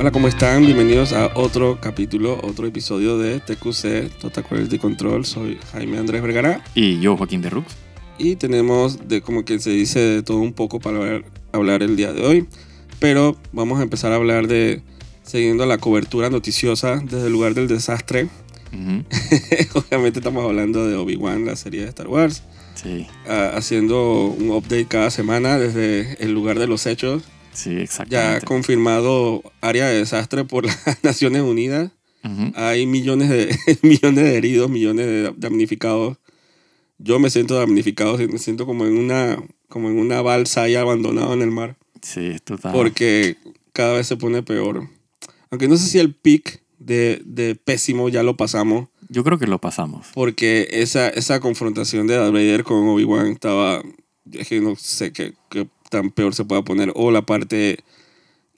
Hola, ¿cómo están? Bienvenidos a otro capítulo, otro episodio de TQC, Total Quality Control. Soy Jaime Andrés Vergara Y yo, Joaquín de Rux. y tenemos de como que se dice de todo un poco para hablar, hablar el día de hoy. Pero vamos a empezar a hablar de, siguiendo la cobertura noticiosa desde el lugar del desastre. Ujú. Obviamente estamos hablando de Obi-Wan, la serie de Star Wars. Sí, ah, haciendo un update cada semana desde el lugar de los hechos. Sí, Ya exactamente. confirmado área de desastre por las Naciones Unidas. Ujú. Hay millones de, millones de heridos, millones de damnificados. Yo me siento damnificado, me siento como en una, como en una balsa ahí abandonado en el mar. Sí, total. Porque cada vez se pone peor. Aunque no sé si el pic de, de pésimo ya lo pasamos. Yo creo que lo pasamos. Porque esa, esa confrontación de Darth Vader con Obi-Wan estaba... Es que no sé qué, qué tan peor se pueda poner. O la parte...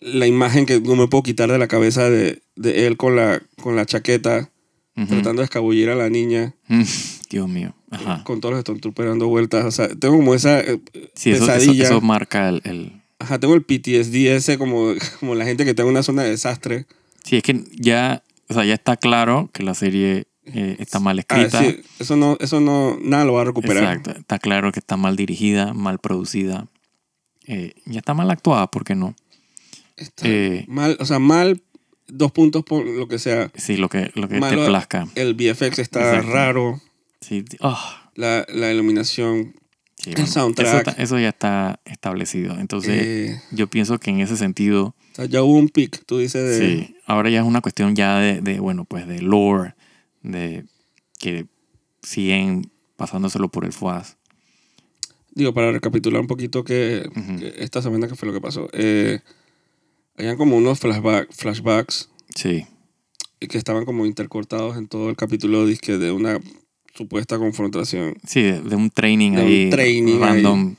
La imagen que no me puedo quitar de la cabeza de, de él con la, con la chaqueta, Ujú. tratando de escabullir a la niña, Mm, Dios mío. Ajá. con todos los Stormtroopers dando vueltas. O sea, tengo como esa eh, Sí, eso, eso, pesadilla. eso marca el, el- Ajá, tengo el PTSD ese como, como la gente que está en una zona de desastre. Sí, es que ya, o sea, ya está claro que la serie eh, está mal Ah, escrita. sí, eso no, eso no, nada lo va a recuperar. Exacto. Está claro que está mal dirigida, mal producida. Eh, ya está mal actuada, ¿por qué no? Está Eh, mal, o sea, mal, dos puntos por lo que sea. Sí, lo que, lo que Malo- te plazca. El VFX está Exacto. raro, Sí, ah, la, la iluminación. sí, El bueno, soundtrack. Eso ya está establecido. Entonces, eh, yo pienso que en ese sentido, o sea, ya hubo un pic, tú dices, de... sí, ahora ya es una cuestión ya de, de, bueno, pues de lore, de que siguen pasándoselo por el FUAS. Digo, para recapitular un poquito que, esta semana que fue lo que pasó. Eh, habían como unos flashback, flashbacks Sí, que estaban como intercortados en todo el capítulo de una supuesta confrontación. Sí, de, de un training De un training random.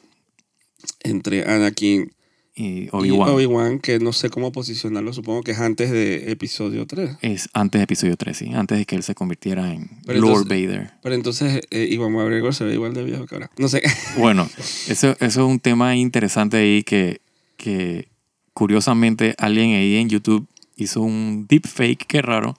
entre Anakin y Obi-Wan. Obi-Wan, que no sé cómo posicionarlo, supongo que es antes de episodio 3. es antes de episodio 3, sí, antes de que él se convirtiera en Pero Lord entonces- Vader. Pero entonces eh, Iwan McGregor se ve igual de viejo que ahora. No sé. Bueno, eso, eso es un tema interesante ahí que, que curiosamente alguien ahí en YouTube hizo un deepfake, qué raro,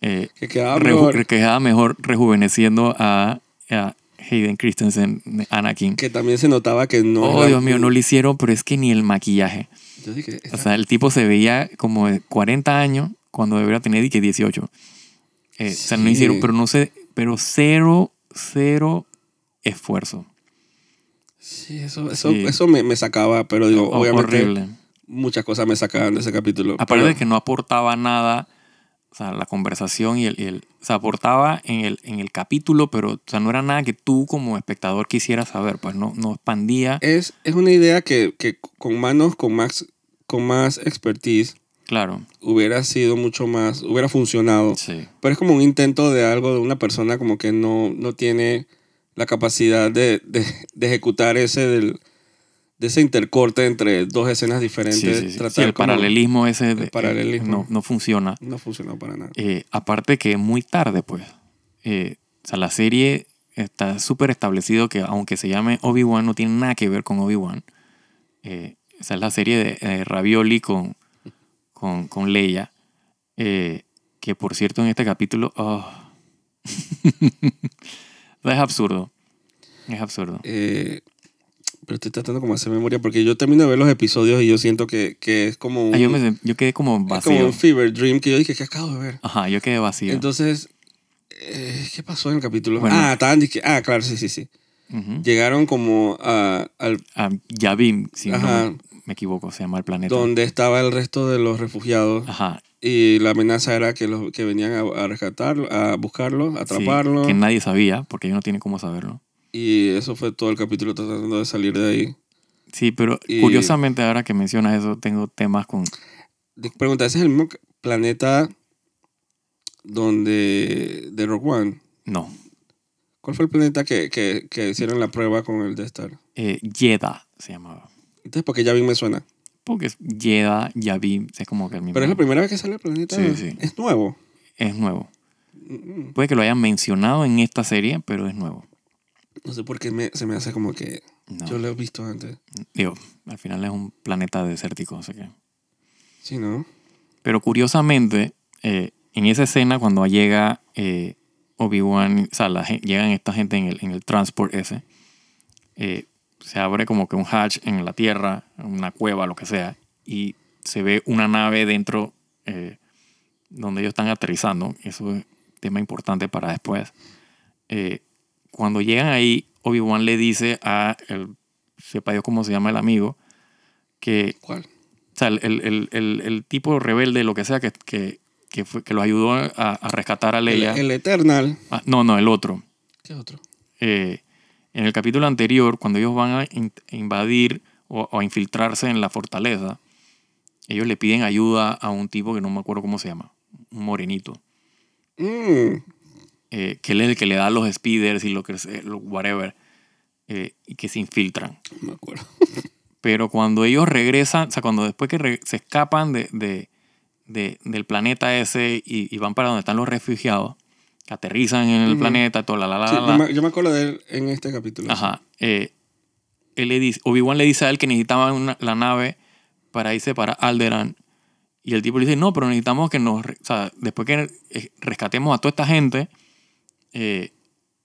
eh, que quedaba mejor. que quedaba mejor rejuveneciendo a, a Hayden Christensen, Anakin. Que también se notaba que no. oh, Dios mío, no lo hicieron, pero es que ni el maquillaje. Yo dije, O sea, el tipo se veía como de 40 años cuando debería tener y que 18. Eh, O sea, no hicieron, pero no sé, pero cero, cero esfuerzo. sí, eso, eso, Sí. eso me, me sacaba, pero digo, O- obviamente horrible. muchas cosas me sacaban de ese capítulo. Aparte Pero- de que no aportaba nada, o sea, la conversación y el, y el- o sea, aportaba en el, en el capítulo, pero o sea, no era nada que tú como espectador quisieras saber, pues no, no expandía, es, es una idea que, que con manos con más, con más expertise claro, hubiera sido mucho más, hubiera funcionado. sí, Pero es como un intento de algo de una persona como que no, no tiene la capacidad de, de, de ejecutar ese del, de ese intercorte entre dos escenas diferentes. sí, el paralelismo ese de- el paralelismo. no, no funciona. No funcionó para nada. Eh, aparte que muy tarde, pues, eh, o sea, la serie está súper establecido que aunque se llame Obi-Wan, no tiene nada que ver con Obi-Wan. Eh, esa es la serie de eh, Ravioli con, con, con Leia. eh, que por cierto en este capítulo... oh. es absurdo. Es absurdo. Eh, pero estoy tratando como de hacer memoria porque yo termino de ver los episodios y yo siento que, que es como un, Ah, yo, me, yo quedé como es como vacío. un fever dream que yo dije que acabo de ver. Ajá, yo quedé vacío. Entonces, eh, ¿qué pasó en el capítulo? Bueno. ah, estaban ah, claro, sí, sí, sí. Llegaron como a, al Ah, Yavim, si Ajá. no me equivoco, se llama el planeta. donde estaba el resto de los refugiados Ajá, y la amenaza era que los que venían a, a rescatarlo, a buscarlo, a Sí, atraparlo que nadie sabía, porque ellos no tienen cómo saberlo. Y eso fue todo el capítulo tratando de salir de ahí. Sí, pero Y- curiosamente ahora que mencionas eso, tengo temas con... De- Pregunta, ¿ese es el mismo planeta donde de Rogue One? No, ¿Cuál fue el planeta que, que, que hicieron la prueba con el Death Star? eh, Yeda se llamaba. Entonces, porque ya bien me suena. Porque es Yeda, Yavim, es como que el mismo. Pero es la primera vez que sale el planeta. Sí, sí. Es nuevo. Es nuevo. Mm, Puede que lo hayan mencionado en esta serie, pero es nuevo. No sé por qué me- se me hace como que No. yo lo he visto antes. Digo, al final es un planeta desértico, sea que... Sí, ¿no? Pero curiosamente, eh, en esa escena, cuando llega eh, Obi-Wan, o sea, la llegan esta gente en el, en el transport ese, eh, se abre como que un hatch en la tierra, una cueva, lo que sea, y se ve una nave dentro eh, donde ellos están aterrizando. Eso es tema importante para después. Eh, cuando llegan ahí, Obi-Wan le dice a el, sepa Dios cómo se llama el amigo, que ¿Cuál? o sea, el, el, el, el- tipo rebelde, lo que sea, que, que, que, fue- que lo ayudó a, a rescatar a Leia. el Eternal. Ah, no, no, el otro. ¿Qué otro? Eh, en el capítulo anterior, cuando ellos van a in- invadir o, o a infiltrarse en la fortaleza, ellos le piden ayuda a un tipo que no me acuerdo cómo se llama, un morenito, Mm, eh, que él es el que le da los speeders y lo que lo- whatever, eh, y que se infiltran. me acuerdo. Pero cuando ellos regresan, o sea, cuando después que se escapan de, de- de- del planeta ese y, y van para donde están los refugiados, que aterrizan en el Ujú. planeta, todo la la la Sí, la, yo, la. me, yo me acuerdo de él en este capítulo. Ajá. eh, él le dice, Obi-Wan le dice a él que necesitaba una- la nave para irse para Alderaan. Y el tipo le dice, no, pero necesitamos que nos... O sea, después que eh, rescatemos a toda esta gente, eh,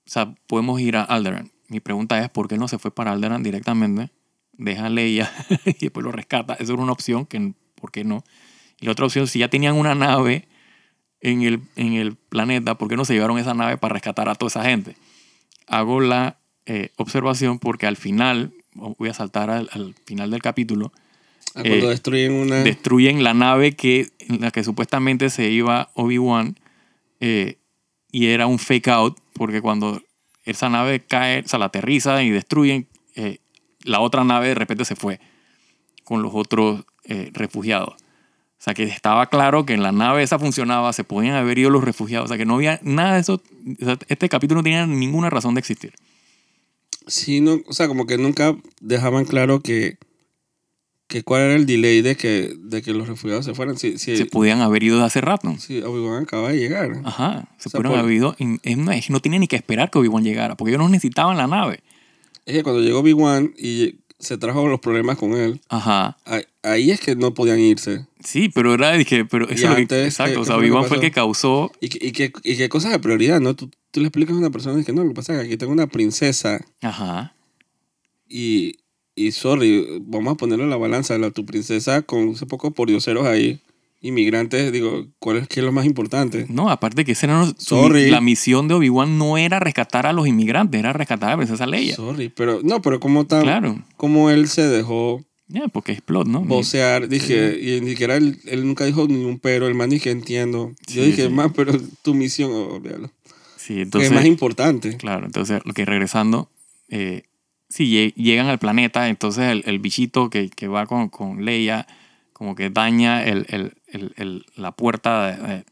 o sea, podemos ir a Alderaan. Mi pregunta es, ¿por qué no se fue para Alderaan directamente? Deja a Leia y después lo rescata. Esa era una opción, que ¿por qué no? Y la otra opción, si ya tenían una nave en el, en el planeta, ¿por qué no se llevaron esa nave para rescatar a toda esa gente? Hago la eh, observación porque al final, voy a saltar al, al final del capítulo, Ah, cuando eh, destruyen una. destruyen la nave que, en la que supuestamente se iba Obi-Wan eh, y era un fake out porque cuando esa nave cae, o sea, la aterriza y destruyen, eh, la otra nave de repente se fue con los otros eh, refugiados. O sea, que estaba claro que en la nave esa funcionaba, se podían haber ido los refugiados. O sea, que no había nada de eso. este capítulo no tenía ninguna razón de existir. Sí, no, o sea, como que nunca dejaban claro que, que cuál era el delay de que, de que los refugiados se fueran. Si, si, Se podían haber ido de hace rato. si Obi-Wan acaba de llegar. Ajá, se O sea, pudieron por- haber ido. es- No, que tenía ni que esperar que Obi-Wan llegara, porque ellos no necesitaban la nave. Es que cuando llegó Obi-Wan y se trajo los problemas con él, Ajá. ahí, ahí es que no podían irse. Sí, pero era, dije, pero eso que- exacto. ¿qué- o sea, que Obi-Wan fue el que causó. Y, que- y, que, y qué cosas de prioridad, ¿no? Tú, tú le explicas a una persona y que no, lo que pasa es que aquí tengo una princesa Ajá. y, y sorry, vamos a ponerle la balanza a tu princesa con ese poco pordioseros ahí, inmigrantes, digo, ¿cuál es, qué es lo más importante? No, aparte que esa era su- Sorry. la misión de Obi-Wan no era rescatar a los inmigrantes, era rescatar a la princesa Leia. Sorry, pero no, pero como tan, Claro. como él se dejó Ya, porque es plot, ¿no? vocear, dije, y ni siquiera él, él nunca dijo ningún pero, el man dije entiendo. Yo Sí, dije, sí. más, pero tu misión, oh. Sí, Que entonces. es más importante. Claro, entonces, lo que regresando, eh, sí, lle- llegan al planeta, entonces el, el bichito que, que va con, con Leia, como que daña el, el- el- el- la puerta de- de-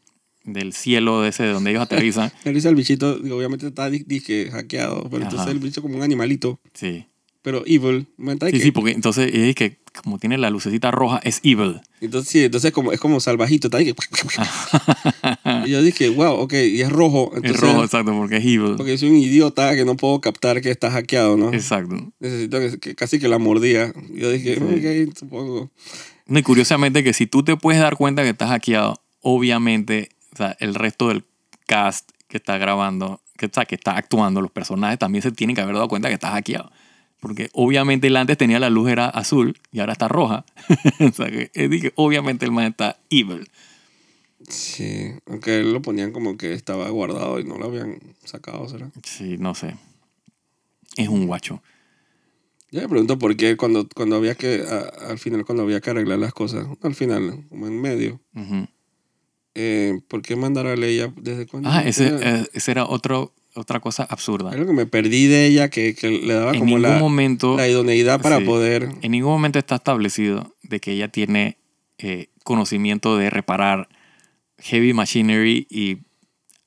del cielo de ese de donde ellos aterrizan. Dice el bichito, obviamente está di- dije, hackeado, pero Ajá. entonces el bicho como un animalito, Sí, pero evil. sí, Que- sí, porque entonces es que como tiene la lucecita roja, es evil. Entonces, sí, entonces como, es como salvajito, que- y yo dije, wow, ok, y es rojo. Entonces, es rojo, exacto, porque es evil. Porque soy un idiota que no puedo captar que está hackeado, ¿no? Exacto. Necesito que, que casi que la mordía. Yo dije, Sí. ok, supongo. No, y curiosamente que si tú te puedes dar cuenta que estás hackeado, obviamente, o sea, el resto del cast que está grabando, que, o sea, que está actuando, los personajes también se tienen que haber dado cuenta que estás hackeado. Porque obviamente él antes tenía la luz era azul y ahora está roja. o sea que que obviamente el man está evil. Sí, aunque él lo ponían como que estaba guardado y no lo habían sacado, ¿será? Sí, no sé. Es un guacho. Yo me pregunto por qué cuando, cuando había que, a- al final, cuando había que arreglar las cosas, al final, como en medio, eh, ¿por qué mandar a Leia desde cuando? Ah, ese, eh, ese era otro, otra cosa absurda. Algo que me perdí de ella, que, que le daba En como ningún la, momento... la idoneidad para Sí. poder... En ningún momento está establecido de que ella tiene eh, conocimiento de reparar heavy machinery y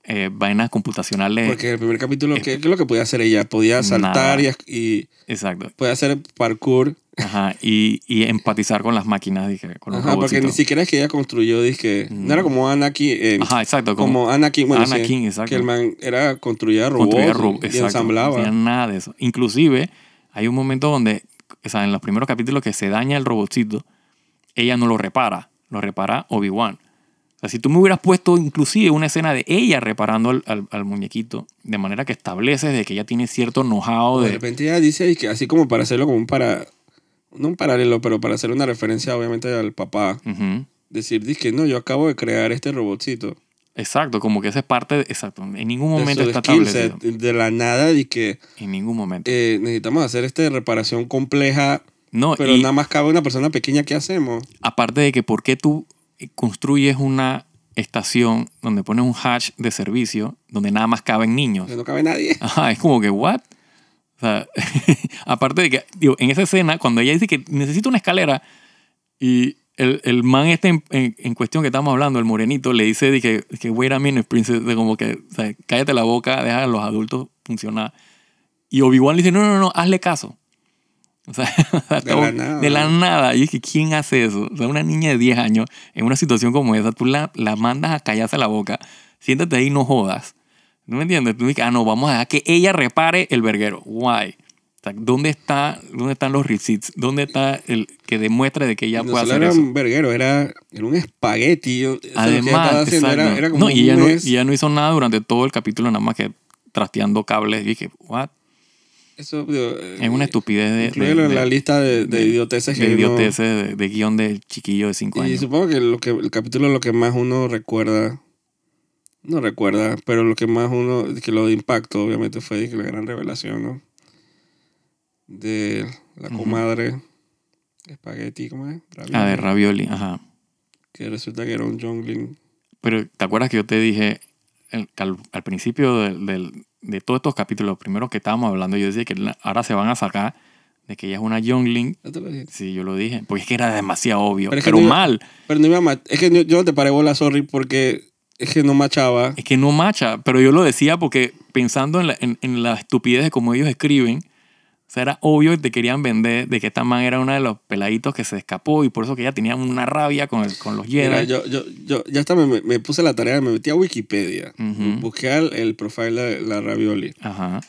eh, vainas computacionales. Porque en el primer capítulo, ¿qué, qué es lo que podía hacer ella? Podía saltar y, y Exacto. podía hacer parkour. Ajá. Y, y empatizar con las máquinas, dije, con los Ajá, porque ni siquiera es que ella construyó, dije, no era como Anakin, en- Ajá, exacto. Como, como Anakin, bueno, sí, Anakin, exacto. que el man era construía robots construía ro- y exacto, ensamblaba. No tenía nada de eso. Inclusive, hay un momento donde, o sea, en los primeros capítulos que se daña el robotcito, ella no lo repara, lo repara Obi-Wan. sea, si tú me hubieras puesto inclusive una escena de ella reparando al, al- al muñequito, de manera que estableces de que ella tiene cierto know-how De de... repente ella dice que así como para hacerlo como un para... No un paralelo, pero para hacer una referencia obviamente al papá. Decir, que no, yo acabo de crear este robotcito. Exacto, como que esa es parte... de- exacto, en ningún de momento su está establecido. de la nada y que En ningún momento. eh, necesitamos hacer esta reparación compleja, no, pero nada más cabe una persona pequeña, ¿qué hacemos? aparte de que por qué tú construyes una estación donde pones un hatch de servicio donde nada más caben niños. Que no cabe nadie. Ajá, es como que, ¿what? O sea, aparte de que, digo, en esa escena, cuando ella dice que necesita una escalera y el, el man este en, en- en cuestión que estamos hablando, el morenito, le dice que wait a minute, princess, de como que, o sea, cállate la boca, deja a los adultos funcionar. Y Obi-Wan le dice, no, no, no, hazle caso. O sea, De la nada. de la nada. Y es que, ¿quién hace eso? O sea, una niña de 10 años, en una situación como esa, tú la, la mandas a callarse la boca, siéntate ahí y no jodas. ¿No me entiendes? Tú dices, ah, no, vamos a dejar que ella repare el verguero. Why? O sea, ¿dónde, está, ¿Dónde están los receipts? ¿Dónde está el que demuestre de que ella no puede hacer era eso? un verguero, era, era un espagueti. Es ella Además, haciendo era, era como no, y ella no, y ella no hizo nada durante todo el capítulo, nada más que trasteando cables. Y dije, what? Eso, digo, Es una estupidez de, de, Incluirlo en de- la lista de, de de- idioteces de idioteces de, de guion del chiquillo de 5 Y años. supongo que, lo que el capítulo lo que más uno recuerda, no recuerda, pero lo que más uno, que lo de impacto obviamente fue la gran revelación, ¿no? De la comadre Spaghetti, ¿cómo es? Ravioli, Ah, de ravioli, ajá. Que resulta que era un jungling. Pero ¿te acuerdas que yo te dije el- al, al principio del- del- de todos estos capítulos, los primeros que estábamos hablando, yo decía que ahora se van a sacar de que ella es una youngling? ¿No te lo dije? Sí, yo lo dije. Porque es que era demasiado obvio. Pero Pero, no iba- mal. Pero no iba a Es que yo, yo no te paré bola, sorry, porque es que no machaba. Es que no macha. Pero yo lo decía porque pensando en la, en, en la estupidez de cómo ellos escriben, o sea, era obvio que te querían vender de que esta man era uno de los peladitos que se escapó y por eso que ella tenía una rabia con, el- con los Jedi. Mira, yo, yo, yo ya hasta me, me- puse la tarea, me metí a Wikipedia, Ujú. busqué el, el profile de la Ravioli. Ajá,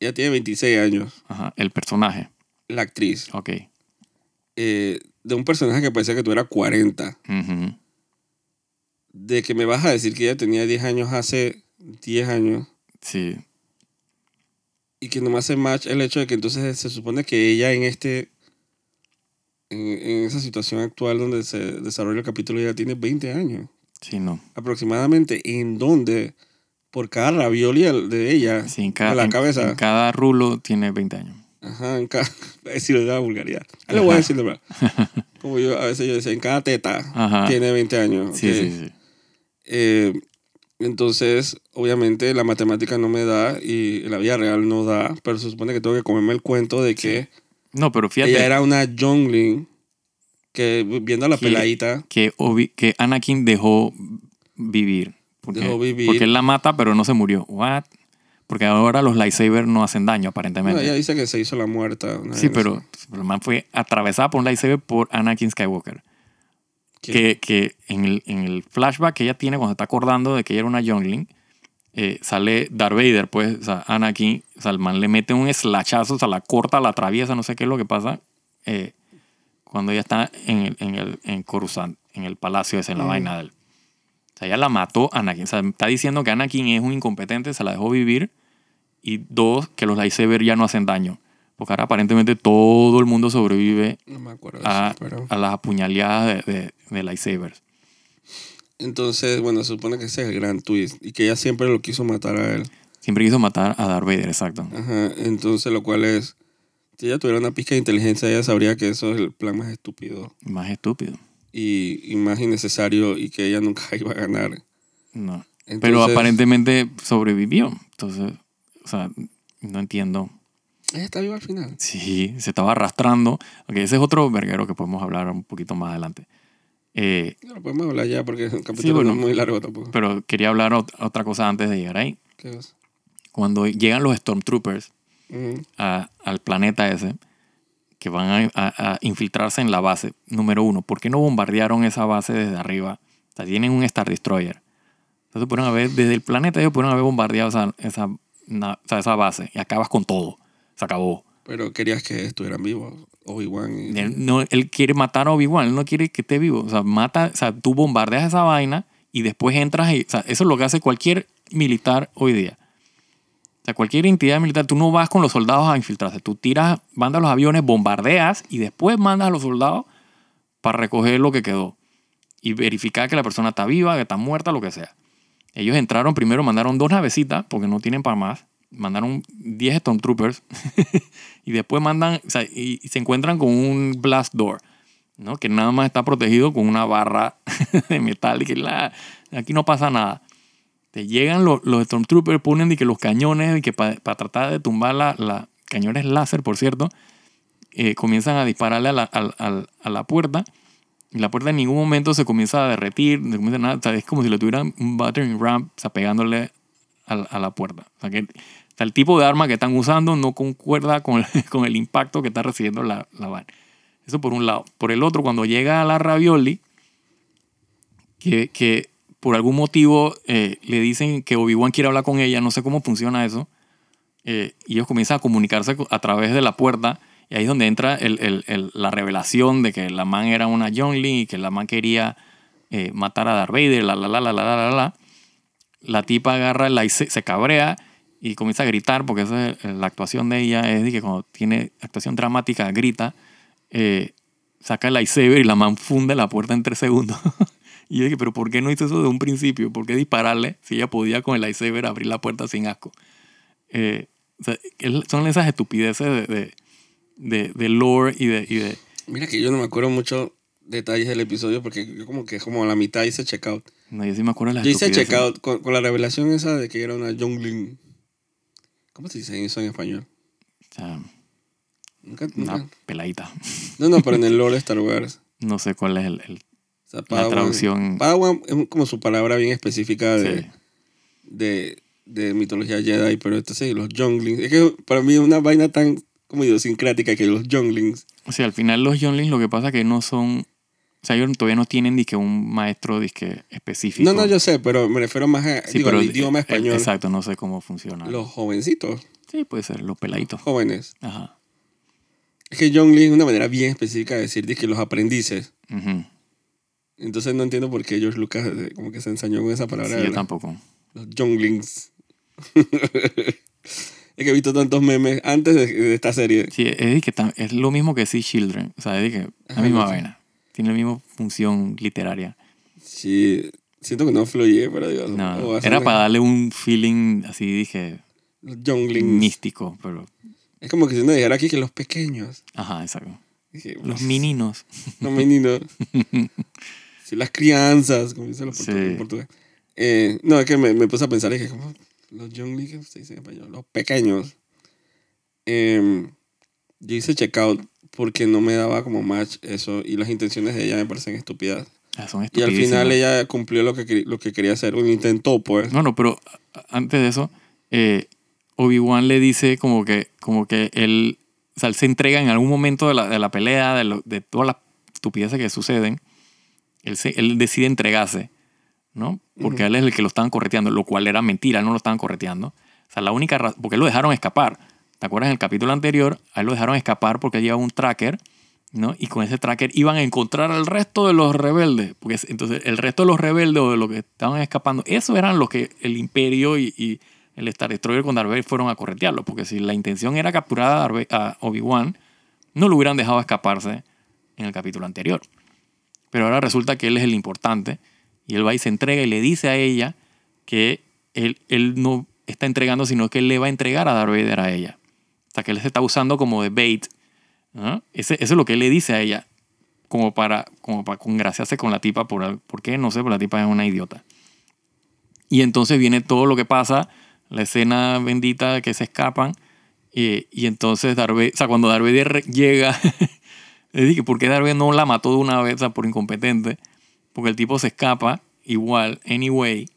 Ella tiene 26 años, ajá. El personaje. la actriz. Ok. eh, de un personaje que parecía que tuviera 40. Ujú. De que me vas a decir que ella tenía 10 años hace 10 años. Sí. Y que no me hace match el hecho de que entonces se supone que ella en este. En, en esa situación actual donde se desarrolla el capítulo, ella tiene 20 años. Sí, no. Aproximadamente. En donde por cada ravioli de ella, Sí, en cada, la en- cabeza. en cada rulo tiene 20 años. Ajá, en cada. Voy a decirlo de la vulgaridad. Le voy a decir de verdad. Como yo a veces yo decía, en cada teta Ajá. tiene 20 años. Sí, sí, sí. Eh, entonces, obviamente, la matemática no me da y la vida real no da, pero se supone que tengo que comerme el cuento de que No, pero fíjate ella era una jungling que viendo a la Que- peladita, que, Obi- que Anakin dejó vivir. Porque, Dejó vivir. Porque él la mata, pero no se murió. ¿What? Porque ahora los lightsabers no hacen daño, no, aparentemente. ella dice que se hizo la muerta. sí, pero pero el man fue atravesada por un lightsaber por Anakin Skywalker. Que, que en, el, en el flashback que ella tiene cuando se está acordando de que ella era una youngling, eh, sale Darth Vader, pues, o sea, Anakin, o sea, el man le mete un slachazo, o sea, la corta, la atraviesa, no sé qué es lo que pasa, eh, cuando ella está en el, en el en Coruscant, en el palacio ese, en la Mm. vaina de él. O sea, ella la mató a Anakin. O sea, está diciendo que Anakin es un incompetente, se la dejó vivir. Y dos, que los lightsabers ya no hacen daño. Porque ahora aparentemente todo el mundo sobrevive No me acuerdo a, eso, pero... a las apuñaleadas de, de, de lightsabers. Entonces, bueno, se supone que ese es el gran twist y que ella siempre lo quiso matar a él. Siempre quiso matar a Darth Vader, exacto. Ajá, entonces lo cual es, si ella tuviera una pizca de inteligencia, ella sabría que eso es el plan más estúpido Más estúpido. y, y más innecesario y que ella nunca iba a ganar. No. Entonces, Pero aparentemente sobrevivió. Entonces, o sea, no entiendo. Ella está viva al final. Sí, se estaba arrastrando. Ok, ese es otro verguero que podemos hablar un poquito más adelante. Eh, No lo podemos hablar ya porque el capítulo bueno. no es muy largo tampoco. pero quería hablar ot- otra cosa antes de llegar ahí. ¿Qué es? Cuando llegan los Stormtroopers a- al planeta ese, que van a, a- a infiltrarse en la base, número uno, ¿por qué no bombardearon esa base desde arriba? O sea, tienen un Star Destroyer. Entonces pudieron haber, desde el planeta ellos pudieron haber bombardeado esa, esa, na- o sea, esa base y acabas con todo. Se acabó. Pero querías que estuvieran vivos, Obi-Wan. y- Él, no, él quiere matar a Obi-Wan, él no quiere que esté vivo. O sea, mata, o sea, tú bombardeas esa vaina y después entras y, o sea, eso es lo que hace cualquier militar hoy día. O sea, cualquier entidad militar, tú no vas con los soldados a infiltrarse, tú tiras, mandas los aviones, bombardeas y después mandas a los soldados para recoger lo que quedó y verificar que la persona está viva, que está muerta, lo que sea. Ellos entraron primero, mandaron dos navecitas, porque no tienen para más, mandaron 10 Stormtroopers y después mandan, o sea, y, y se encuentran con un blast door, ¿no? Que nada más está protegido con una barra de metal y que la, aquí no pasa nada. Te llegan los, los Stormtroopers, ponen de que los cañones, y que para tratar de tumbar la, la cañones láser, por cierto, eh, comienzan a dispararle a la, al- al- a la puerta y la puerta en ningún momento se comienza a derretir, no comienza nada, o sea, es como si le tuvieran un battering ram, o pegándole a, a la puerta. O sea, que, sea, el tipo de arma que están usando no concuerda con con el impacto que está recibiendo la, la vaina. Eso por un lado. Por el otro, cuando llega a la Ravioli, que, que por algún motivo eh, le dicen que Obi-Wan quiere hablar con ella, no sé cómo funciona eso, eh, y ellos comienzan a comunicarse co- a través de la puerta, y ahí es donde entra el- el- el- la revelación de que la man era una Youngling y que la man quería eh, matar a Darth Vader, la la la la la la la la. La tipa agarra la se, se cabrea y comienza a gritar, porque esa es la actuación de ella, es de que cuando tiene actuación dramática grita, eh, saca el lightsaber y la man funde la puerta en tres segundos. y yo dije, pero ¿por qué no hizo eso de un principio? ¿Por qué dispararle si ella podía con el lightsaber abrir la puerta sin asco? Eh, o sea, son esas estupideces de, de, de, de lore y de, y de... Mira que yo no me acuerdo mucho detalles del episodio porque yo como que como a la mitad hice checkout. No, yo sí me acuerdo de las Yo hice checkout con, con la revelación esa de que era una Youngling. ¿Cómo se dice eso en español? Nunca, nunca- una peladita. No, no, pero en el lore de Star Wars. No sé cuál es el... el- O sea, La traducción- Padawan es como su palabra bien específica de, sí. de, de mitología Jedi, pero entonces los Younglings. Es que para mí es una vaina tan como idiosincrática que los Younglings. O sea, al final los Younglings lo que pasa es que no son... O sea, ellos todavía no tienen disque un maestro disque específico. No, no, yo sé, pero me refiero más a, Sí, digo, pero al idioma eh, español. Exacto, no sé cómo funciona. Los jovencitos, Sí, puede ser, los peladitos. jóvenes. Ajá. Es que Youngling es una manera bien específica de decir que los aprendices. Ujú. Entonces no entiendo por qué George Lucas eh, como que se ensañó con esa palabra. Sí, yo tampoco. Los Younglings. es que he visto tantos memes antes de, de esta serie. Sí, es, que es lo mismo que Sea Children. O sea, es que la misma vaina. Tiene la misma función literaria. Sí, siento que no fluye, pero digo, No, era para darle un feeling así, dije, Los Younglings. místico, pero... Es como que si uno dijera aquí que los pequeños. Ajá, exacto. Dije, Los meninos. Los meninos. sí, las crianzas, como dicen los Sí. portu- en portugués. Eh, no, es que me, me puse a pensar, dije, ¿cómo? Los younglings, ¿qué se dice en español? Los pequeños. Em, yo hice checkout porque no me daba como match eso y las intenciones de ella me parecen estúpidas. Ah, son Y al final ella cumplió lo que, lo que quería hacer, o intentó pues. No, no, pero antes de eso, eh, Obi-Wan le dice como que, como que él, o sea, él se entrega en algún momento de la, de la pelea, de, lo- de todas las estupideces que suceden, él, se, él decide entregarse, ¿no? Porque Ujú. él es el que lo estaban correteando, lo cual era mentira, no lo estaban correteando. O sea, la única razón, porque lo dejaron escapar. ¿Te acuerdas en el capítulo anterior? A él lo dejaron escapar porque él llevaba un tracker, ¿no? Y con ese tracker iban a encontrar al resto de los rebeldes. Porque es- entonces el resto de los rebeldes o de los que estaban escapando, esos eran los que el Imperio y, el Star Destroyer con Darth Vader fueron a corretearlo. Porque si la intención era capturar a Obi-Wan, no lo hubieran dejado escaparse en el capítulo anterior. Pero ahora resulta que él es el importante y él va y se entrega y le dice a ella que él, él no está entregando, sino que él le va a entregar a Darth Vader a ella. O sea, que él se está usando como de bait. ¿no? Ese- eso es lo que él le dice a ella, como para, como para congraciarse con la tipa. Por, ¿Por qué? No sé, pero la tipa es una idiota. Y entonces viene todo lo que pasa, la escena bendita que se escapan. Y, entonces Vader, o sea, cuando re- llega, le dije, ¿por qué Vader no la mató de una vez, o sea, por incompetente? Porque el tipo se escapa, igual, anyway.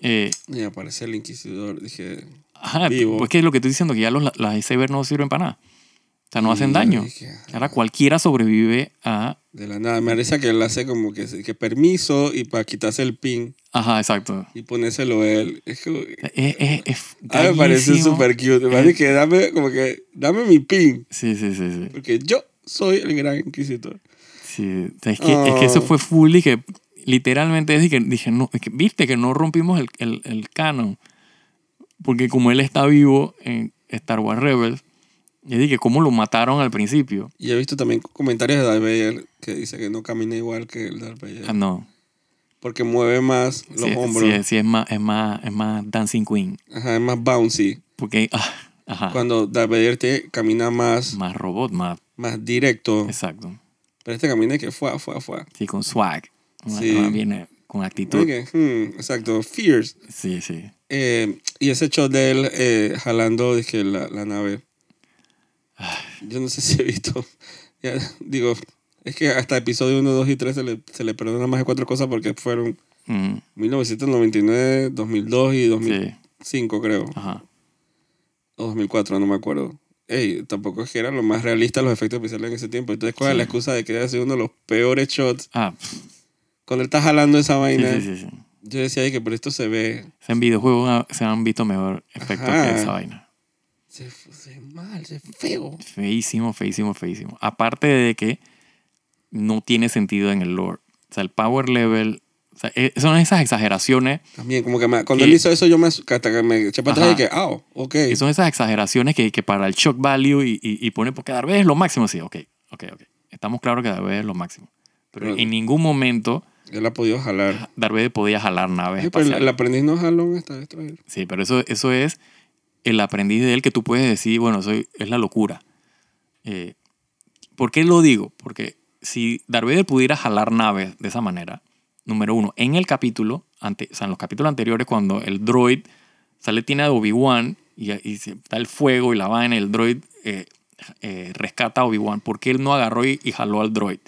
Eh, Y aparece el inquisidor, dije... Ajá, Vivo. pues que es lo que estoy diciendo, que ya los, las iceberg no sirven para nada. O sea, no hacen daño. dije, ah, Ahora cualquiera sobrevive a... De la nada, me parece que él hace como que, que permiso y para quitarse el pin Ajá, exacto. y ponérselo él. Es que... Es, es, es A mí me parece súper cute. Me parece que dame, como que, dame mi pin. Sí, sí, sí, sí. Porque yo soy el gran inquisitor. Sí, es que, es que eso Oh. fue full y que literalmente es que dije, no, es que, viste que no rompimos el, el, el canon. Porque como él está vivo en Star Wars Rebels, y dije, ¿cómo lo mataron al principio? Y he visto también comentarios de Darth Vader que dice que no camina igual que el Darth Vader. Ah, no. Porque mueve más los Sí, hombros. sí, sí, es, más, es, más, es más Dancing Queen. Ajá, es más bouncy. Porque, ah, ajá, Cuando Darth Vader te camina más, más robot, más, más directo. exacto. Pero este camina que fue, fue, fue. Sí, con swag. Sí. Viene con actitud. Oye, hmm, exacto, fierce. Sí, sí. Eh, y ese shot de él eh, jalando dije, la, la nave. Yo no sé si he visto. Ya, digo, es que hasta episodio 1, 2 y 3 se le, se le perdona más de cuatro cosas porque fueron Mm, 1999, 2002 y sí, 2005, creo. ajá. O 2004, no me acuerdo. Ey, tampoco es que eran lo más realistas los efectos especiales en ese tiempo. Entonces, ¿cuál es Sí. la excusa de que haya sido uno de los peores shots? Ah, Cuando él está jalando esa vaina, sí, sí, sí. yo decía, "Ay, que pero esto se ve, En videojuegos se han visto mejor efectos Ajá. que esa vaina. se, se mal, se feo. Feísimo, feísimo, feísimo. Aparte de que no tiene sentido en el lore. O sea, el power level. O sea, eh, son esas exageraciones. También, como que me- cuando Que- él hizo eso, yo me, hasta que me eché para atrás y que, ah, ok. que son esas exageraciones que, que para el shock value y, y, y pone porque Vader es lo máximo. Sí, ok, ok, ok. Estamos claros que Vader es lo máximo. Pero Pero- en ningún momento Él ha podido jalar. Darth Vader podía jalar naves Sí, pero el, aprendiz no jaló en esta destroyer. Sí, pero eso, eso es el aprendiz de él que tú puedes decir, bueno, soy, es la locura. Eh, ¿Por qué lo digo? Porque si Darth Vader pudiera jalar naves de esa manera, número uno, en el capítulo, ante, o sea, en los capítulos anteriores, cuando el droid sale, tiene a Obi-Wan y, y está el fuego y la vaina, el droid eh, eh, rescata a Obi-Wan, ¿por qué él no agarró y, y jaló al droid?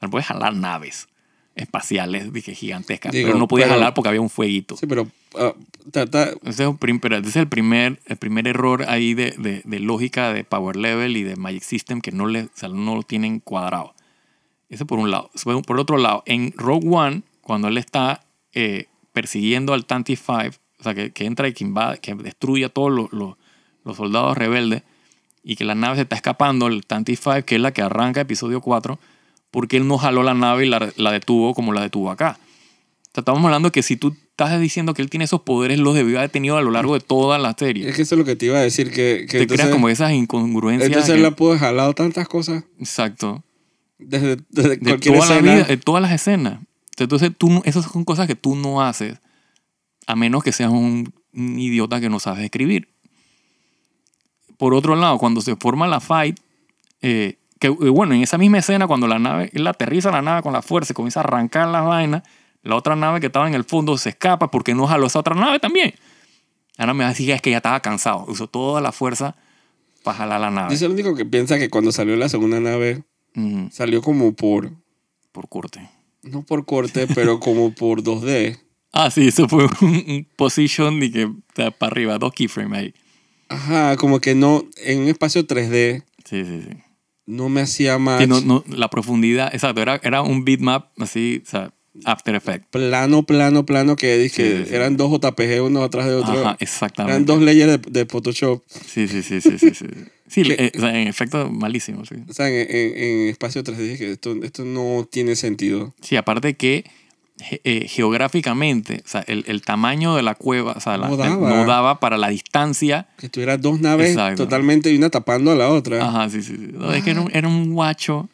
Él puede jalar naves espaciales, dije, gigantescas, Digo, pero no podía pero- jalar porque había un fueguito. Sí, pero ah, ta- ta- Ese es, un prim- pero ese es el primer, el primer error ahí de, de- de lógica de Power Level y de Magic System que no, le, o sea, no lo tienen cuadrado. Ese por un lado. Por otro lado, en Rogue One, cuando él está eh, persiguiendo al Tanty Five, o sea, que, que entra y que invade, que destruye a todos los, los- los soldados rebeldes y que la nave se está escapando, el Tanty Five, que es la que arranca episodio 4, porque él no jaló la nave y la, la detuvo como la detuvo acá. O sea, estamos hablando que si tú estás diciendo que él tiene esos poderes, los debió haber tenido a lo largo de toda la serie. es que eso es lo que te iba a decir, que, que Te entonces, creas como esas incongruencias. entonces él la pudo haber jalado tantas cosas exacto. desde, desde De cualquier toda la escena. vida, de todas las escenas. Entonces, tú, esas son cosas que tú no haces a menos que seas un, un idiota que no sabes escribir. Por otro lado, cuando se forma la fight, eh, que eh, bueno, en esa misma escena, cuando la nave, él aterriza la nave con la fuerza y comienza a arrancar las vainas, la otra nave que estaba en el fondo se escapa porque no jaló esa otra nave también. Ahora me va a decir es que ya estaba cansado, usó toda la fuerza para jalar la nave. Dice el único que piensa que cuando salió la segunda nave, Ujú, salió como por, por corte. no por corte, pero como por 2D. Ah, sí, eso fue un, position de que para arriba, dos keyframes ahí. Ajá, como que no, en un espacio 3D Sí, sí, sí. No me hacía más Sí, no, no, la profundidad, exacto, era, era un bitmap así, o sea, After Effects. plano, plano, plano, que dije, Sí, sí, eran dos JPG uno atrás de otro. Ajá, exactamente. eran dos layers de, de Photoshop. Sí, sí, sí, sí, sí. Sí, sí ¿Qué? eh, o sea, en efecto, malísimo, sí. O sea, en, en- en espacio 3D dije que esto, esto no tiene sentido. Sí, aparte que ge- eh, geográficamente, o sea, el, el tamaño de la cueva, o sea, la- No daba. no daba para la distancia. Que tuviera dos naves Exacto. totalmente y una tapando a la otra. Ajá, sí, sí. sí. No, es que era un, era un guacho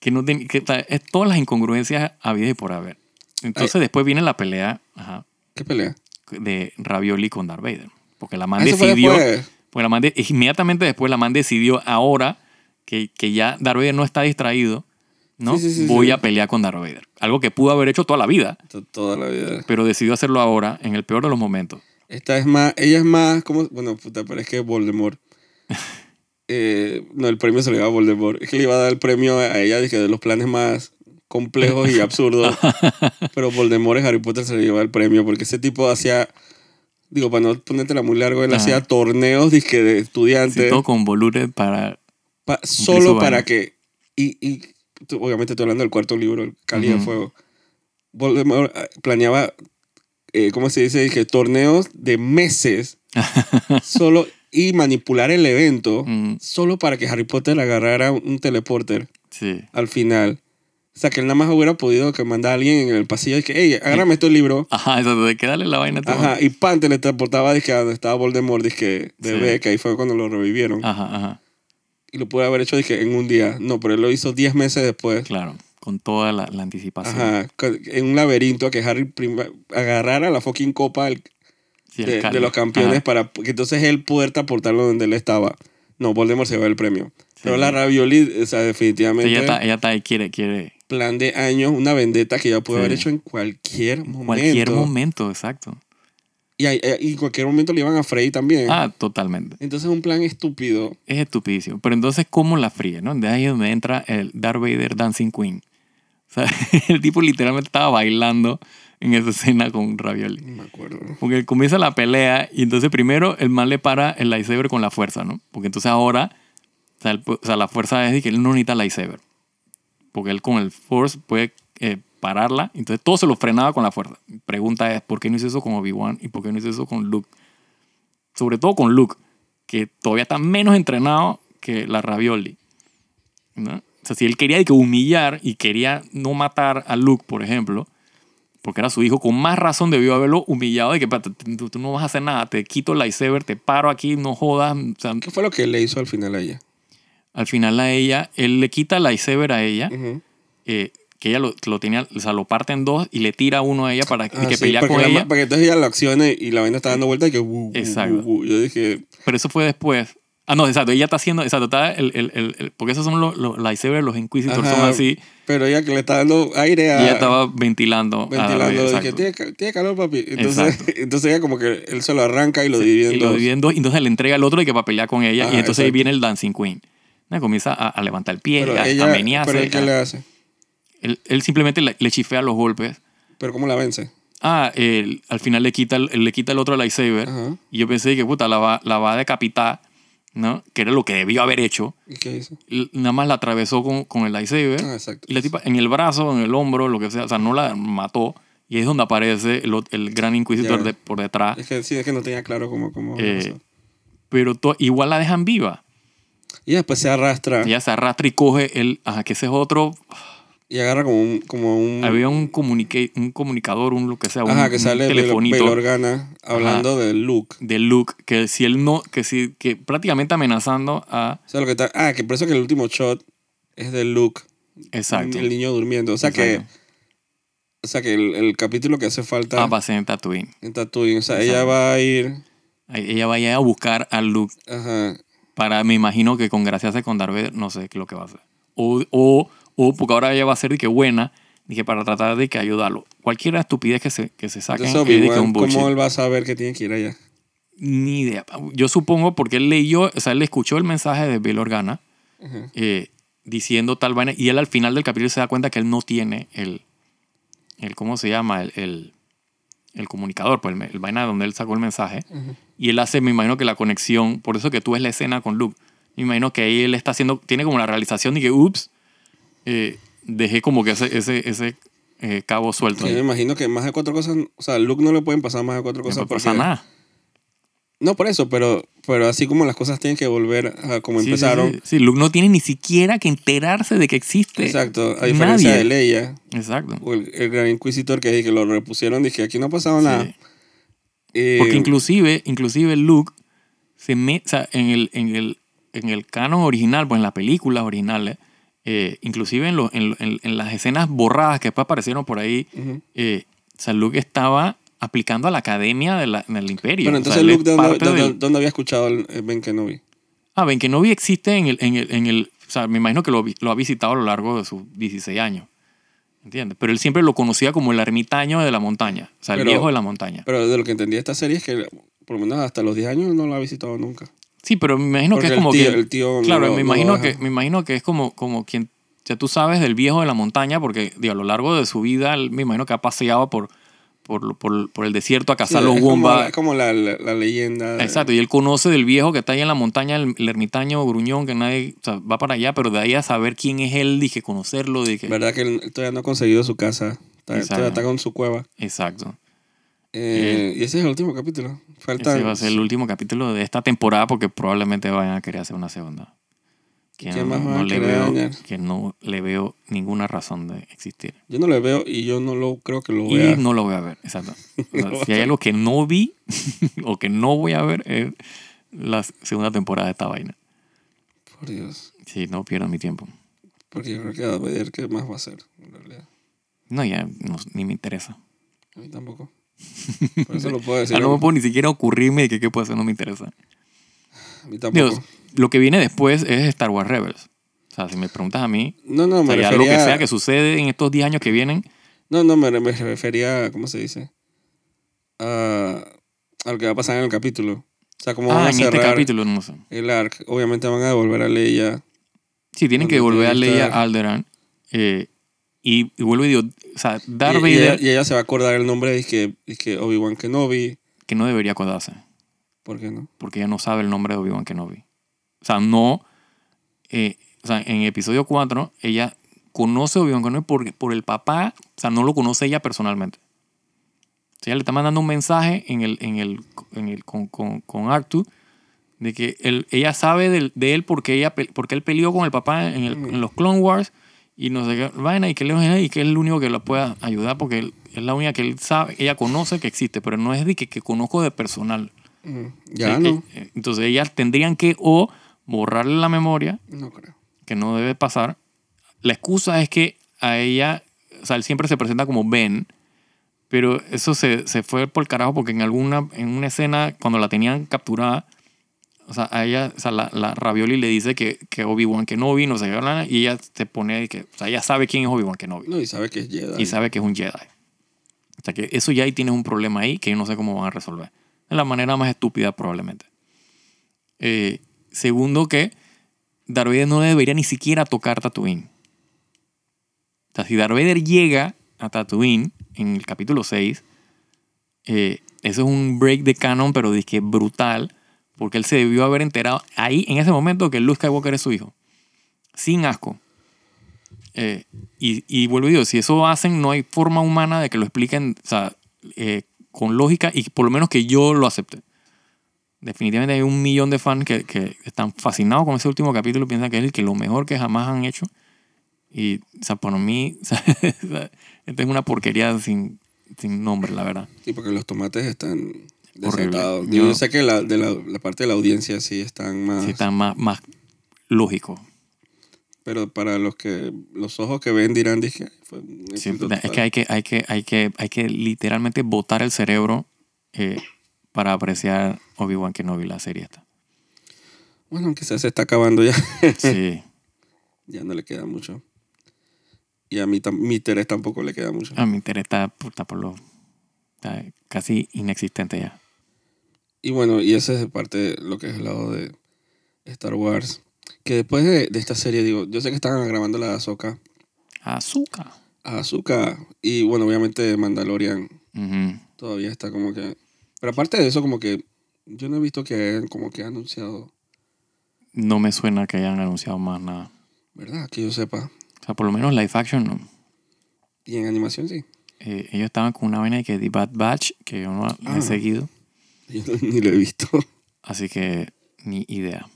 que no tenía, que, es todas las incongruencias habidas y por haber. Entonces después viene la pelea ajá, ¿Qué pelea? de Ravioli con Darth Vader. Porque la man decidió, porque la man de- inmediatamente después la man decidió ahora que, que ya Darth Vader no está distraído, ¿no? Sí, sí, sí, Voy sí. a pelear con Darth Vader. Algo que pudo haber hecho toda la vida, To- Toda la vida. pero decidió hacerlo ahora, en el peor de los momentos. Esta es más, ella es más, como, bueno, puta, pero es que Voldemort. Eh, no, el premio se le iba a Voldemort. Es que le iba a dar el premio a ella dije, de los planes más complejos y absurdos. pero Voldemort en Harry Potter se le lleva el premio porque ese tipo hacía, digo, para no ponértela muy largo, él Ajá. hacía torneos dizque, de Sí, estudiantes todo con volúmenes para... pa- solo para que, y, y obviamente estoy hablando del cuarto libro, el Cali de Ujú. Fuego. Voldemort eh, planeaba, eh, ¿cómo se dice? Dije, torneos de meses solo y manipular el evento Mm, solo para que Harry Potter agarrara un teleporter sí. al final. O sea, que él nada más hubiera podido que mandar a alguien en el pasillo y que, hey, agárrame este libro. Ajá, exacto, de que darle la vaina todo. Ajá, y pan teletransportaba dizque, a donde estaba Voldemort, dizque, bebé, Sí. que ahí fue cuando lo revivieron. Ajá, ajá, Y lo pudo haber hecho, en un día. No, pero él lo hizo 10 meses después. claro, con toda la, la anticipación. Ajá, en un laberinto a que Harry agarrara la fucking copa Sí, de, los campeones Ajá. para que entonces él pueda transportarlo donde él estaba. No, Voldemort se va el premio. Pero Sí. la Ravioli, o sea, Sí, definitivamente, ella, está, ella está ahí, quiere, quiere. plan de años, una vendetta que ya pudo Sí. haber hecho en cualquier momento. Cualquier momento, exacto. Y, eh, y en cualquier momento le iban a Frey también. Ah, totalmente. Entonces un plan estúpido. Es estupidísimo. Pero entonces, ¿cómo la fríe? ¿no? De ahí es donde entra el Darth Vader Dancing Queen. O sea, el tipo literalmente estaba bailando en esa escena con Ravioli. No me acuerdo. Porque comienza la pelea y entonces primero el man le para el lightsaber con la fuerza, ¿no? Porque entonces ahora, o sea, el- o sea, la fuerza es de que él no necesita lightsaber. Porque él con el force puede eh, pararla. Entonces todo se lo frenaba con la fuerza. Pregunta es, ¿por qué no hizo eso con Obi-Wan y por qué no hizo eso con Luke? Sobre todo con Luke, que todavía está menos entrenado que la Ravioli. ¿no? O sea, si él quería que humillar y quería no matar a Luke, por ejemplo, porque era su hijo, con más razón debió haberlo humillado de que "Espérate, tú, tú no vas a hacer nada, te quito el lightsaber, te paro aquí, no jodas. O sea, ¿Qué fue lo que le hizo al final a ella? al final a ella, él le quita el lightsaber a ella, Ujú. eh, que ella lo, lo tenía, o sea, lo parte en dos y le tira uno a ella para que, Ah, que sí, pelea con la- ella. Para que entonces ella lo accione y la vaina está dando vuelta y que... uh, uh, Exacto. uh, uh. Yo dije... Pero eso fue después. Ah, no, exacto, ella está haciendo, exacto, está el, el, el- el- porque esos son los, los lightsabers, los Inquisitors son Ajá, así, Pero ella que le está dando aire y a... ella estaba ventilando. a ventilando. Que exacto. tiene, tiene calor, papi. Entonces, entonces ella como que él se lo arranca y lo Sí, divide en y lo dos. divide en dos, y entonces le entrega al otro y que para pelear con ella. Ajá, y entonces ahí exacto. viene el Dancing Queen. Comienza a, a levantar el pie, Pero a, ella... a menearse. pero ¿qué a- le hace? Él, él simplemente le, le chifea los golpes. ¿Pero cómo la vence? Ah, él, al final le quita, el, le quita el otro lightsaber. Ajá. Y yo pensé que puta, la va, la va a decapitar, ¿no? Que era lo que debió haber hecho. ¿Y qué hizo? Nada más la atravesó con, con el lightsaber. Ah, exacto. Y la tipa en el brazo, en el hombro, lo que sea. O sea, no la mató. Y es donde aparece el, el gran inquisitor de- por detrás. Es que sí, es que no tenía claro cómo... cómo Eh. Pero to- igual la dejan viva. Y después se arrastra Ella se arrastra y coge el... Ajá, que ese es otro... y agarra como un... Como un Había un, comunica- un comunicador, un lo que sea, un, ajá, que un sale Bail telefonito Organa hablando de Luke. de Luke, que si él no, que si, que prácticamente amenazando a... O sea, lo que está... Ah, que por eso que el último shot es de Luke. Exacto. El niño durmiendo. O sea Exacto. que... O sea que el, el capítulo que hace falta a base en Tatooine. en Tatooine. O sea, Exacto. ella va a ir... Ella vaya a buscar a Luke Ajá. para, me imagino que congraciarse con Darth Vader, no sé qué es lo que va a hacer. O, o, o porque ahora ella va a ser de que buena, dije para tratar de que ayudarlo. Cualquier estupidez que se, que se saquen Entonces, es de que Obi-Wan, un bullshit. ¿cómo él va a saber que tiene que ir allá? Ni idea. Yo supongo porque él leyó, o sea, él escuchó el mensaje de Bail Organa eh, diciendo tal vaina y él al final del capítulo se da cuenta que él no tiene el, el ¿cómo se llama? El, el, el comunicador, pues el, el vaina donde él sacó el mensaje. Y él hace, me imagino que la conexión, por eso que tú ves la escena con Luke. Me imagino que ahí él está haciendo, tiene como la realización de que, ups, eh, dejé como que ese, ese, ese eh, cabo suelto. Sí, ahí. me imagino que más de cuatro cosas... O sea, Luke no le pueden pasar más de cuatro No cosas. pasa porque- nada. No por eso, pero, pero así como las cosas tienen que volver a como Sí, empezaron. Sí, sí. Luke no tiene ni siquiera que enterarse de que existe. Exacto. A diferencia Nadie. de Leia Exacto. o el, el gran inquisitor que, que lo repusieron, dije, aquí no ha pasado nada. Eh, Porque inclusive, inclusive Luke se me, o sea, en el, en el, en el canon original, pues en las películas originales, eh, inclusive en, lo- en, en- en las escenas borradas que después aparecieron por ahí, eh, sea, Luke estaba aplicando a la academia de la- del imperio. Bueno, O sea, entonces Luke, ¿de dónde, dónde- del- dónde había escuchado Ben Kenobi? Ah, Ben Kenobi existe en el, en el, en el... O sea, me imagino que lo, ha visitado a lo largo de sus 16 años. ¿Entiendes? Pero él siempre lo conocía como el ermitaño de la montaña. O sea, el Pero- viejo de la montaña. Pero de lo que entendí de esta serie es que por lo menos hasta los 10 años no lo ha visitado nunca. Sí, pero me imagino Porque que es como tío- que... el tío claro, me, imagino que, me imagino que es como, como quien... Sea, tú sabes del viejo de la montaña porque, digo, a lo largo de su vida, me imagino que ha paseado por, por, por, por el desierto a cazar Sí, los la- es como la, la- la leyenda. de- Exacto, y él conoce del viejo que está ahí en la montaña, el, el ermitaño gruñón, que nadie o sea, va para allá, pero de ahí a saber quién es él, dije, conocerlo, dije. ¿Verdad que él todavía no ha conseguido su casa? Está-. Todavía está con su cueva. Exacto. Eh, y ese es el último capítulo. Falta. Ese va a ser el último capítulo de esta temporada porque probablemente vayan a querer hacer una segunda. que ¿Qué no, más no a le veo que no le veo ninguna razón de existir. Yo no le veo y yo no lo creo que lo Y vea. no lo voy a ver, exacto. O sea, si hay algo que no vi o que no voy a ver es la segunda temporada de esta vaina. Por Dios. Sí, no pierdo mi tiempo. Porque yo creo que Darth Vader, ¿qué más va a hacer? En realidad. No, ya no- ni me interesa. A mí tampoco. Por eso lo puedo decir. Ah, no me puedo ni siquiera ocurrirme de que qué puede hacer, no me interesa. A mí tampoco. Dios, lo que viene después es Star Wars Rebels. O sea, si me preguntas a mí, No, no, o me sea, ya lo que refería... sea que sucede en estos 10 años que vienen, No, no, me, me refería, ¿cómo se dice? A, a lo que va a pasar en el capítulo. O sea, van ah, a en este cerrar capítulo, no sé. el arc. Obviamente van a devolver a Leia. Sí, tienen que devolver a Leia estar. Alderaan. eh, y, y vuelvo y digo, o sea, Darth y, y ella, Vader, y ella se va a acordar el nombre de que, de que Obi-Wan Kenobi. que no debería acordarse, ¿Por qué no? porque ella no sabe el nombre de Obi-Wan Kenobi. O sea, no. eh, o sea, en episodio 4, ella conoce a Obi-Wan Kenobi por, por el papá, o sea, no lo conoce ella personalmente. O sea, ella le está mandando un mensaje en el, en el, en el, con, con, con Artu de que él, ella sabe del- de, él porque, ella, porque él peleó con el papá en, el- en los Clone Wars y no sé qué vaina y que, él, y que es el único que la pueda ayudar porque él- es la única que él sabe, ella conoce que existe, pero no es de que, que conozco de personal. Mm, Ya Sí, no. eh, eh, Entonces ellas tendrían que o borrarle la memoria, No creo. que no debe pasar. La excusa es que a ella, o sea, él siempre se presenta como Ben, pero eso se, se fue por el carajo porque en alguna, en una escena, cuando la tenían capturada, o sea, a ella, o sea, la, la Ravioli le dice que, que Obi-Wan Kenobi, no sé qué, y ella se pone, que, o sea, ella sabe quién es Obi-Wan Kenobi No, y sabe que es Jedi. y sabe que es un Jedi. O sea que eso ya ahí tienes un problema ahí que yo no sé cómo van a resolver. De la manera más estúpida probablemente. Eh, segundo que Darth Vader no debería ni siquiera tocar Tatooine. O sea, si Darth Vader llega a Tatooine en el capítulo 6, eh, eso es un break de canon, pero que brutal, porque él se debió haber enterado ahí, en ese momento, que Luke Skywalker es su hijo. Sin asco. Eh, y, y vuelvo y digo, si eso hacen, no hay forma humana de que lo expliquen o sea, eh, con lógica y por lo menos que yo lo acepte. Definitivamente hay un millón de fans que, que están fascinados con ese último capítulo piensan que es el que lo mejor que jamás han hecho. Y, o sea, para mí, o es una porquería sin, sin nombre, la verdad. Sí, porque los tomates están Desatados. Yo- Yo, sé que la, de la, la parte de la audiencia sí están más... Sí, está más, más lógico. Pero para los que los ojos que ven dirán, dije, fue Sí, es total. que hay que, hay que, hay que, hay que literalmente botar el cerebro eh, para apreciar Obi-Wan Kenobi, la serie esta. Bueno, aunque se está acabando ya. Sí. ya no le queda mucho. Y a mí, mi Teres tampoco le queda mucho. A mi interés está, está por lo está casi inexistente ya. Y bueno, y ese es parte de lo que es el lado de Star Wars. Que después de, de esta serie, digo, yo sé que están grabando la de Ahsoka. Azúcar. Ahsoka. Y bueno, obviamente Mandalorian todavía está como que... Pero aparte de eso, como que yo no he visto que hayan como que anunciado, No me suena que hayan anunciado más nada. ¿verdad? Que yo sepa. O sea, por lo menos live action no. Y en animación sí. Eh, ellos estaban con una vaina de que The Bad Batch, que yo no la Ah. he seguido. Yo no- ni lo he visto. Así que ni idea.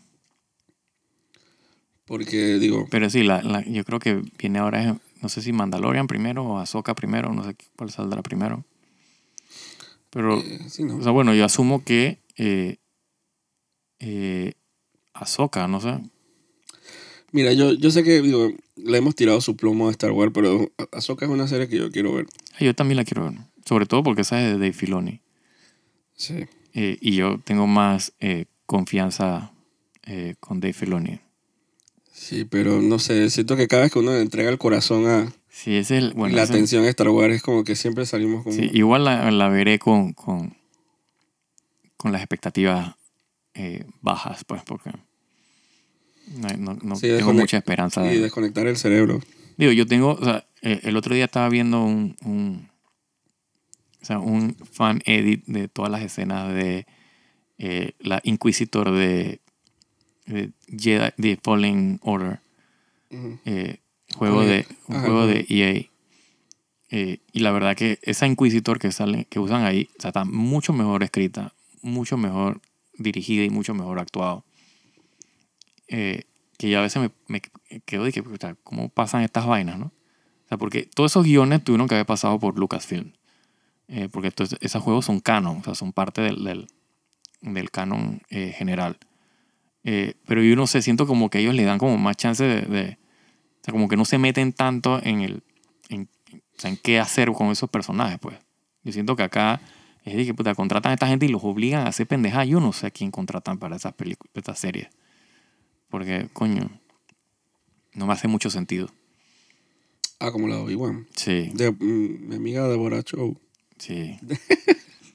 Porque digo, Pero sí, la, la- yo creo que viene ahora, no sé si Mandalorian primero o Ahsoka primero, no sé cuál saldrá primero. Pero, eh, sí, no. o sea, bueno, yo asumo que eh, eh, Ahsoka, no sé. Mira, yo, yo sé que digo, le hemos tirado su plomo a Star Wars, pero Ahsoka es una serie que yo quiero ver. Ah, Yo también la quiero ver. Sobre todo porque esa es de Dave Filoni. Sí. Eh, y yo tengo más eh, confianza eh, con Dave Filoni. Sí, pero no sé, siento que cada vez que uno le entrega el corazón a Sí, es el. Bueno, la atención a Star Wars es como que siempre salimos como... sí, igual la, la veré con, con, con las expectativas eh, bajas, pues, porque no, no- no Sí, tengo mucha esperanza. y de- desconectar el cerebro. Digo, yo tengo, o sea, eh, el otro día estaba viendo un, un, o sea, un fan edit de todas las escenas de eh, la Inquisitor de, de Jedi, de Fallen Order, Ujú. eh, juego Oye, de, un ajá, juego de EA. Eh, y la verdad que esa Inquisitor que sale, que usan ahí, o sea, está mucho mejor escrita, mucho mejor dirigida y mucho mejor actuado. Eh, que yo a veces me, me quedo de que, puta, ¿cómo pasan estas vainas, no? O sea, porque todos esos guiones tuvieron que haber pasado por Lucasfilm. Eh, porque estos- esos juegos son canon, o sea, son parte del, del, del canon eh, general. Eh, pero yo no sé, siento como que ellos le dan como más chance de, de- O sea, como que no se meten tanto en el... En, o sea, en qué hacer con esos personajes, pues. Yo siento que acá es de que puta, contratan a esta gente y los obligan a hacer pendejadas. Yo no sé a quién contratan para esas películas, estas series. Porque, coño, no me hace mucho sentido. Ah, como la de Obi-Wan. Sí, De, mm, mi amiga Deborah Chow. Sí.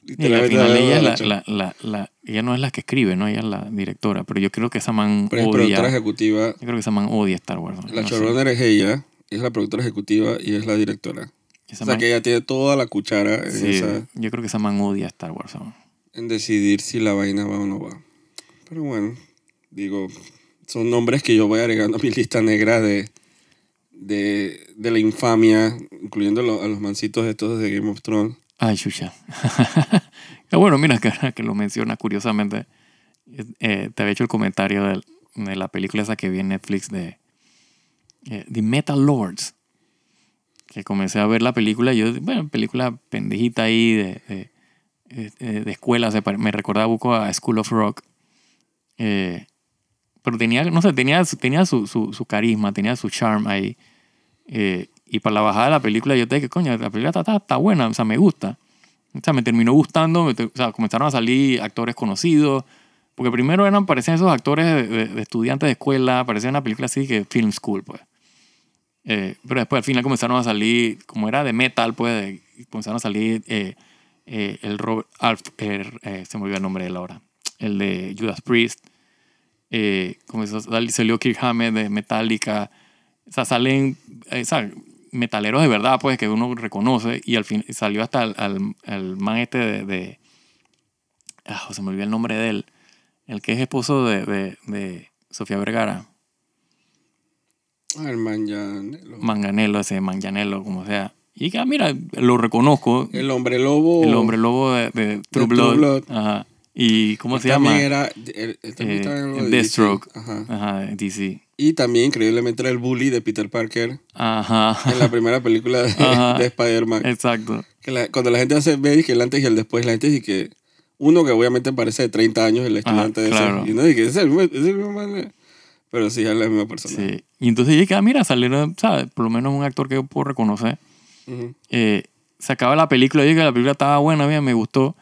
Y al final ella, la, la, la, la- ella no es la que escribe, ¿no? Ella es la directora. Pero yo creo que esa man Pero es odia. productora ejecutiva. Yo creo que esa man odia Star Wars. ¿no? La No showrunner es ella, es la productora ejecutiva y es la directora. Esa O sea man- que ella tiene toda la cuchara en, sí, esa- yo creo que esa man odia Star Wars. ¿no? en decidir si la vaina va o no va. Pero bueno, digo, son nombres que yo voy agregando a mi lista negra de, de, de la infamia, incluyendo a los mancitos estos de Game of Thrones. Ay, chucha. Ah, bueno, mira, que lo mencionas curiosamente, eh, te había hecho el comentario de, la película esa que vi en Netflix de eh, The Metal Lords. Que comencé a ver la película yo, bueno, película pendejita ahí de, de, escuela, se me recordaba un poco a School of Rock. Eh, pero tenía, no sé, tenía, tenía su, su carisma, tenía su charm ahí. Eh, y para la bajada de la película yo te dije, coño, la película está, está, está buena, o sea, me gusta. O sea, me terminó gustando, o sea, comenzaron a salir actores conocidos. Porque primero eran, parecían esos actores de, estudiantes de escuela, parecía una película así que film school, pues. Eh, pero después al final comenzaron a salir, como era de metal, pues, comenzaron a salir eh, eh, el Robert, Alf- eh, eh, se me olvidó el nombre de él ahora, el de Judas Priest. Comenzó a salir, salió Kirk Hammett de Metallica. O sea, salen ¿sabes? Metaleros de verdad, pues, que uno reconoce. Y al fin salió hasta el, al, al man este de... de ah, se me olvidó el nombre de él. El que es esposo de, de, de Sofía Vergara. Ah, el Manganelo. Manganelo, ese Manganelo, como sea. Y que, ah, mira, lo reconozco. El hombre lobo. El hombre lobo de, de True True Blood. Ajá. ¿Y cómo se llama? era. Él, él también Eh, estaba en de. Ajá. Ajá, DC. Y también, increíblemente, era el bully de Peter Parker Ajá. en la primera película de, Ajá. de Spider-Man. Exacto. Que la- cuando la gente hace ve que el antes y el después, la gente dice que uno que obviamente parece de 30 años, el estudiante de claro. ese, y uno dice que es el, es el mismo man, Pero sí, es la misma persona. Sí. Y entonces dije, ah, mira, salieron, ¿sabes? Por lo menos un actor que yo puedo reconocer. Ujú. Eh, se acaba la película, yo dije que la película estaba buena, bien, me gustó.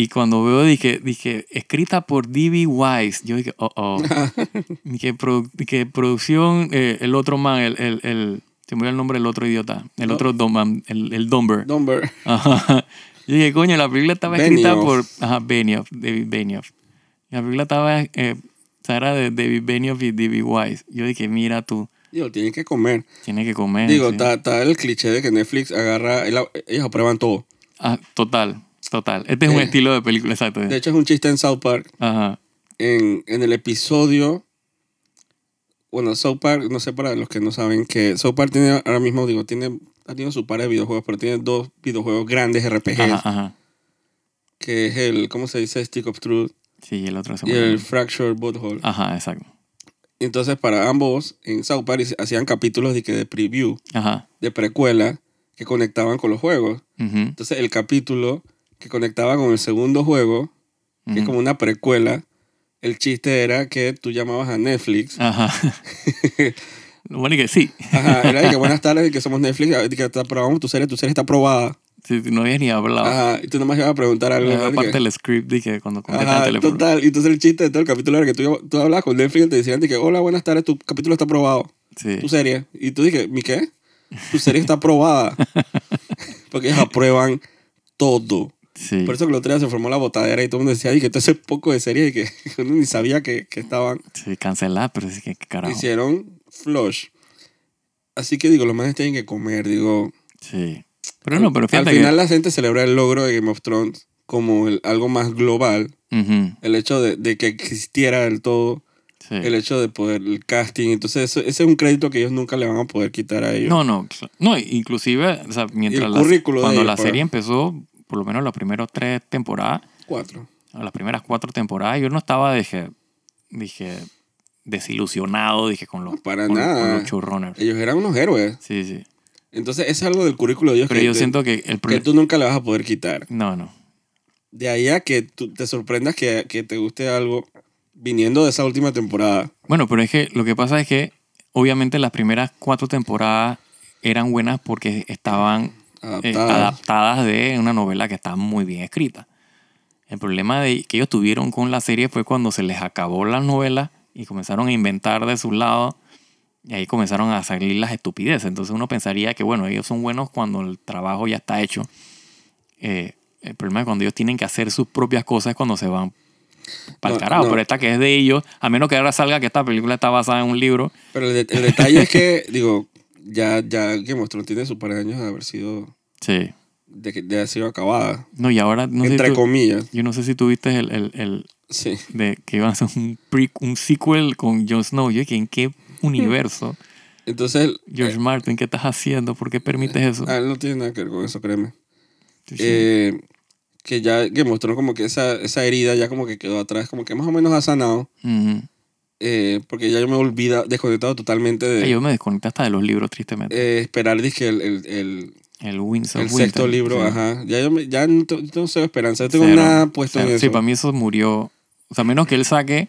Y cuando veo, dije, dije escrita por D.B. Wise, yo dije, oh, oh. dije, produ- dije, producción, eh, el otro man, el, el, el, se me olvidó el nombre del otro idiota, el No. otro Dom, el, el. Dumber. Ajá. Yo dije, coño, la película estaba escrita por ajá, Benioff, David Benioff. La película estaba, eh, era de David Benioff y D.B. Wise. Yo dije, mira tú, Digo, tienen que comer. tienes que comer. Digo, sí. está está el cliché de que Netflix agarra, ellos aprueban todo. Ah, total, total. Este es un Eh, estilo de película, exacto. De hecho, es un chiste en South Park. Ajá. En, en el episodio. Bueno, South Park, no sé para los que no saben, que South Park tiene ahora mismo, digo, tiene, ha tenido su par de videojuegos, pero tiene dos videojuegos grandes RPGs, Ajá, ajá. que es el, ¿cómo se dice? Stick of Truth Sí, y el otro se y el olvidó. Fractured Butthole. Ajá, exacto. Entonces, para ambos, en South Park hacían capítulos de, que de preview, Ajá. de precuela, que conectaban con los juegos. Ujú, Entonces, el capítulo que conectaba con el segundo juego, que es como una precuela, el chiste era que tú llamabas a Netflix. Ajá. Lo bueno es que sí. Ajá, era de que buenas tardes, de que somos Netflix, que aprobamos tu serie, tu serie está aprobada. Sí, no había ni hablado. Ajá, y tú nomás ibas a preguntar algo. Era parte del script que cuando contestan el teléfono. total. Y entonces el chiste de todo el capítulo era que tú, tú hablabas con Netflix y te decían de que, hola, buenas tardes, tu capítulo está aprobado. Sí. Tu serie. Y tú dije, ¿mi qué? Tu serie está aprobada. Porque ellos aprueban todo. Sí. Por eso que el otro día se formó la botadera y todo el mundo decía, que todo ese poco de series y que uno ni sabía que, que estaban. Sí, cancelar, pero sí que carajo. Hicieron flush. Así que digo, los manes tienen que comer, digo. Sí. Pero no, pero fíjate Al final que... la gente celebra el logro de Game of Thrones como el- algo más global. Ujú, El hecho de, de que existiera del todo. sí. El hecho de poder, el casting. Entonces, eso- ese es un crédito que ellos nunca le van a poder quitar a ellos. No, no, no, inclusive, o sea, mientras el la- currículo cuando ellos, la pues. serie empezó, por lo menos las primeras tres temporadas, Cuatro. las primeras cuatro temporadas, yo no estaba, dije, dije, desilusionado dije, con los, para con, nada. con los showrunners. Ellos eran unos héroes. Sí, sí. Entonces, es algo del currículo de ellos Pero que, yo siento que el que tú nunca le vas a poder quitar. No, no. De ahí a que tú te sorprendas que, que te guste algo viniendo de esa última temporada. Bueno, pero es que lo que pasa es que obviamente las primeras cuatro temporadas eran buenas porque estaban eh, Adaptadas. de una novela que estaba muy bien escrita. El problema de, que ellos tuvieron con la serie fue cuando se les acabó las novelas y comenzaron a inventar de su lado y ahí comenzaron a salir las estupideces. Entonces uno pensaría que, bueno, ellos son buenos cuando el trabajo ya está hecho. Eh, el problema es cuando ellos tienen que hacer sus propias cosas es cuando se van para el No, carajo. no. Pero esta que es de ellos, a menos que ahora salga que esta película está basada en un libro. Pero el, de- el detalle es que, digo, ya, ya Game of Thrones tiene su par de años de haber sido, Sí. de, que- de haber sido acabada. No, y ahora no sé entre si tú- comillas. yo no sé si tuviste el, el, el Sí. de que iban a hacer un, pre- un sequel con Jon Snow. Yo dije, ¿en qué universo? Entonces, George eh, Martin, ¿qué estás haciendo? ¿Por qué permites eso? ah, no tiene nada que ver con eso, créeme. Sí. Eh, que ya of Thrones como que esa, esa herida ya como que quedó atrás, como que más o menos ha sanado. Ujú. Eh, porque ya yo me he olvidado, desconectado totalmente de Ay, Yo me desconecté hasta de los libros, tristemente. eh, esperar dizque, el, el, el, el Winds of el sexto Winter, libro. sí. Ajá. Ya, yo me- ya no, no sé esperanza, no tengo Cero, nada puesto cero. en eso. Sí, para mí eso murió. O sea, menos que él saque,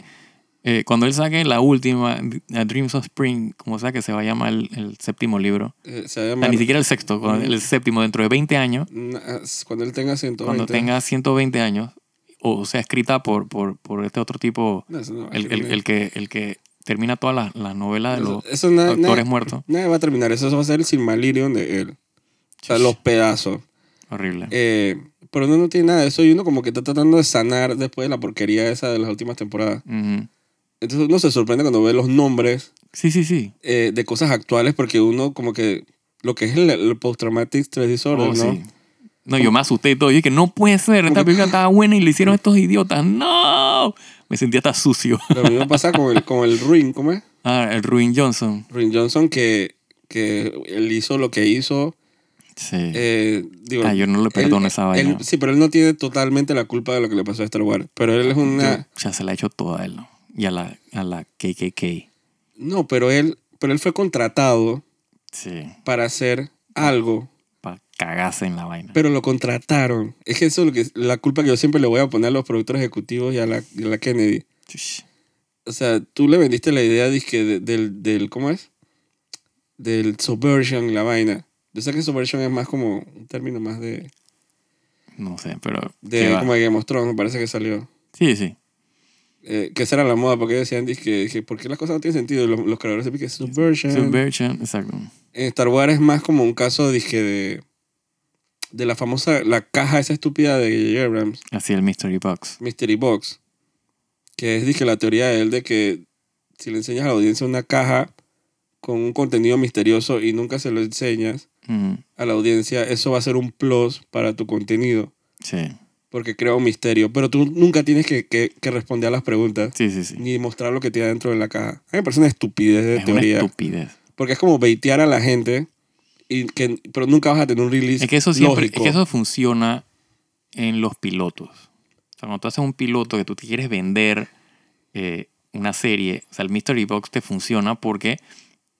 eh, cuando él saque la última, A Dreams of Spring, como sea que se va a llamar el, el séptimo libro. Eh, se va a llamar- ni siquiera el sexto, el séptimo, dentro de 20 años, Cuando él tenga 120. cuando tenga 120 años, o sea, escrita por, por, por este otro tipo, No, no el, el, el que, el que termina todas las las novelas de los Eso- eso na- muertos. Nadie va a terminar. Eso va a ser el Silmarillion de él. O sea, los pedazos. Horrible. Eh, pero uno no tiene nada de eso y uno como que está tratando de sanar después de la porquería esa de las últimas temporadas. Entonces uno se sorprende cuando ve los nombres Sí, sí, sí. eh, de cosas actuales porque uno como que lo que es el, el post-traumatic stress disorder, Oh, ¿no? sí. No, yo me asusté y todo. Yo dije, no puede ser, esta película estaba buena y le hicieron estos idiotas. ¡No! Me sentía hasta sucio. Lo mismo pasa con el, con el Ruin, ¿cómo es? Ah, el Ruin Johnson. Ruin Johnson que, que él hizo lo que hizo. Sí. eh, digo, ah, yo no le perdono él- esa él- vaina. sí, pero él no tiene totalmente la culpa de lo que le pasó a Star Wars. Pero él es una... Ya se la ha hecho toda a él, ¿no? Y a la, a la KKK. No, pero él, pero él fue contratado Sí. para hacer algo, Para cagarse en la vaina. pero lo contrataron. Es que eso es lo que, la culpa que yo siempre le voy a poner a los productores ejecutivos y a la, y a la Kennedy. O sea, tú le vendiste la idea dizque, de- del, del, ¿cómo es? Del subversion, la vaina. Yo sé que subversion es más como un término más de, No sé, pero. de como de Game of Thrones, me parece que salió. Sí, sí. Eh, que esa era la moda, porque decían, dizque, dije, ¿por qué las cosas no tienen sentido? Los, los creadores de que subversion. Subversion, exacto. En Star Wars es más como un caso, dije, de, de la famosa, la caja esa estúpida de J.J. Abrams, Así el Mystery Box. Mystery Box, que es, dije, la teoría de él de que si le enseñas a la audiencia una caja con un contenido misterioso y nunca se lo enseñas Ujú. a la audiencia, eso va a ser un plus para tu contenido, Sí. porque crea un misterio, pero tú nunca tienes que, que, que responder a las preguntas. Sí, sí, sí. Ni mostrar lo que tiene dentro de la caja. A mí me parece una estupidez de es una teoría. estupidez. Porque es como baitear a la gente, y que, pero nunca vas a tener un release Es que eso siempre, lógico. es que eso funciona en los pilotos. O sea, cuando tú haces un piloto que tú te quieres vender eh, una serie, o sea, el Mystery Box te funciona porque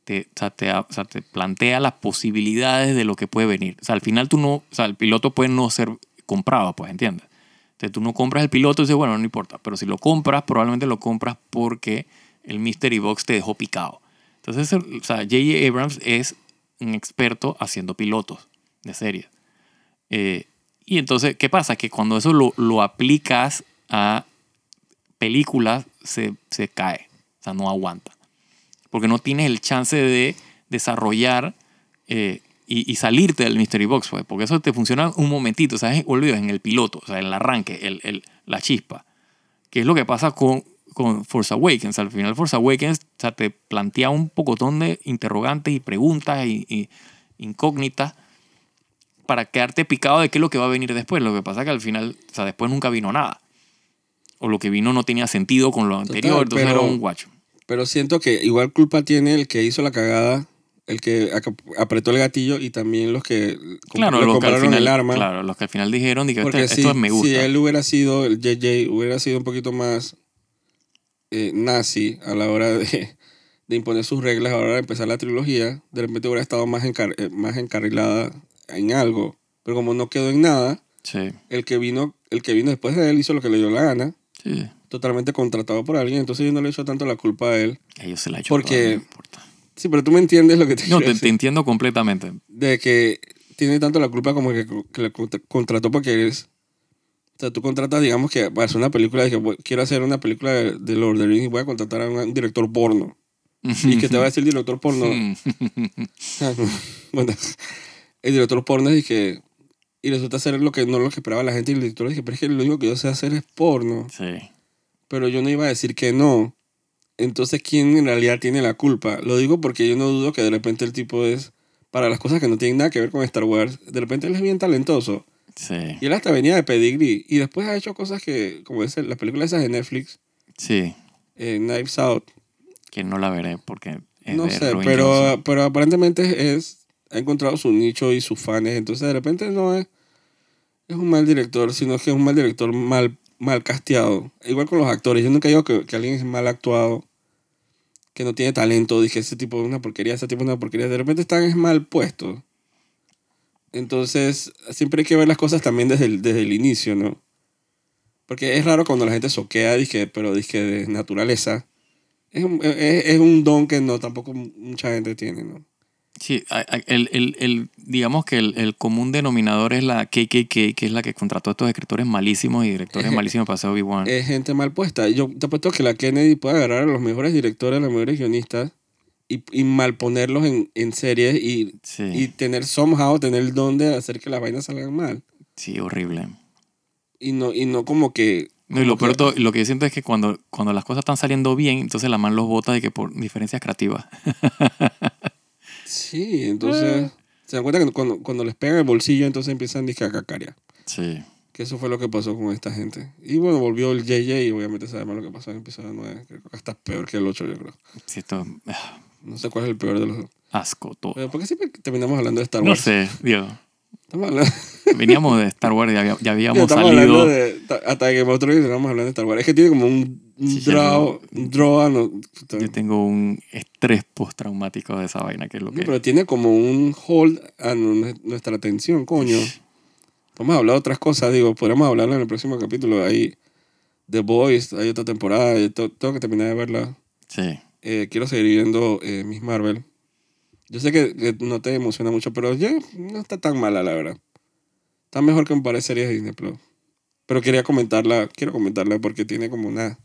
te, o sea, te, o sea, te plantea las posibilidades de lo que puede venir. O sea, al final tú no, o sea, el piloto puede no ser comprado, pues, ¿entiendes? Entonces tú no compras el piloto y dices, bueno, no importa. Pero si lo compras, probablemente lo compras porque el Mystery Box te dejó picado. Entonces, o sea, J.J. Abrams es un experto haciendo pilotos de series. Eh, y entonces, ¿qué pasa? Que cuando eso lo, lo aplicas a películas, se, se cae. O sea, no aguanta. Porque no tienes el chance de desarrollar eh, y, salirte del Mystery Box, pues, porque eso te funciona un momentito, ¿sabes? Olvido, en el piloto, o sea, en el arranque, el, el- la chispa. Que es lo que pasa con, con Force Awakens. Al final, Force Awakens o sea, te plantea un pocotón de interrogantes y preguntas y, y incógnitas para quedarte picado de qué es lo que va a venir después. Lo que pasa es que al final, o sea, después nunca vino nada. O lo que vino no tenía sentido con lo anterior, entonces pero- era un guacho. Pero siento que igual culpa tiene el que hizo la cagada, el que apretó el gatillo y también los que Claro, los que, al compraron final, el arma. claro, los que al final dijeron Porque este- si, esto me gusta. si él hubiera sido, el JJ hubiera sido un poquito más eh, nazi a la hora de, de imponer sus reglas a la hora de empezar la trilogía, de repente hubiera estado más, encar- eh, más encarrilada en algo. Pero como no quedó en nada, Sí. el que vino, el que vino después de él hizo lo que le dio la gana, Sí. totalmente contratado por alguien, entonces yo no le echo tanto la culpa a él. Ellos se la Porque- toda, no importa. Sí, pero tú me entiendes lo que te No, te, entiendo completamente. De que tiene tanto la culpa como que, que le contra- contrató porque es... O sea, tú contratas, digamos que para hacer una película, que quiero hacer una película de, de Lord of the Rings y voy a contratar a un, un director porno. Y que te va a decir el director porno, bueno, el director porno es que y resulta ser lo que no lo que esperaba la gente y el director dije pero es que lo único que yo sé hacer es porno sí. pero yo no iba a decir que no entonces quién en realidad tiene la culpa lo digo porque yo no dudo que de repente el tipo es para las cosas que no tienen nada que ver con Star Wars de repente él es bien talentoso Sí. y él hasta venía de pedigree y después ha hecho cosas que como es la película esas de Netflix Sí. eh, Knives Out Que no la veré porque es no de sé, pero, Johnson. pero aparentemente es, ha encontrado su nicho y sus fans. Entonces, de repente no es, es un mal director, sino que es un mal director mal, mal casteado. Igual con los actores. Yo nunca digo que, que alguien es mal actuado, que no tiene talento. Dije, ese tipo es una porquería, ese tipo es una porquería. De repente están es mal puestos. Entonces, siempre hay que ver las cosas también desde el, desde el inicio, ¿no? Porque es raro cuando la gente soquea, pero dije de naturaleza. Es un, es, es un don que no tampoco mucha gente tiene, ¿no? Sí, el, el, el- digamos que el, el común denominador es la KKK, que es la que contrató a estos escritores malísimos y directores malísimos para hacer Obi-Wan. Es gente mal puesta. Yo te apuesto que la Kennedy puede agarrar a los mejores directores, a los mejores guionistas y, y mal ponerlos en, en series y, sí, y tener somehow, tener el don de hacer que las vainas salgan mal. sí, horrible. Y no, y no como que... No, y lo, peor, que- todo- lo que yo siento es que cuando, cuando las cosas están saliendo bien, entonces la man los vota de que por diferencias creativas. Sí, entonces... Se dan cuenta que cuando, cuando les pegan el bolsillo, entonces empiezan a cacarear. Sí. Que eso fue lo que pasó con esta gente. Y bueno, volvió el JJ y obviamente sabemos lo que pasó en el episodio 9. Creo que hasta peor que el 8, yo creo. Sí, esto, ah, No sé cuál es el peor de los dos. asco todo. Pero ¿por qué siempre terminamos hablando de Star No Wars? sé, Dios. Estamos hablando, Veníamos de Star Wars, ya, ya habíamos estamos salido. de... ta- Hasta que of Thrones estamos hablando de Star Wars. Es que tiene como un, un Sí, draw... Un draw a no. Yo tengo un estrés postraumático de esa vaina, que es lo No, que. pero tiene como un hold a nu- nuestra atención, coño. Vamos a hablar de otras cosas, digo, podríamos hablarlo en el próximo capítulo. Hay The Boys, hay otra temporada, tengo que terminar de verla. Sí. Eh, quiero seguir viendo eh, Miss Marvel. Yo sé que, que no te emociona mucho, pero ya no está tan mala, la verdad. Está mejor que un par de series de Disney Plus. Pero quería comentarla, quiero comentarla porque tiene como una...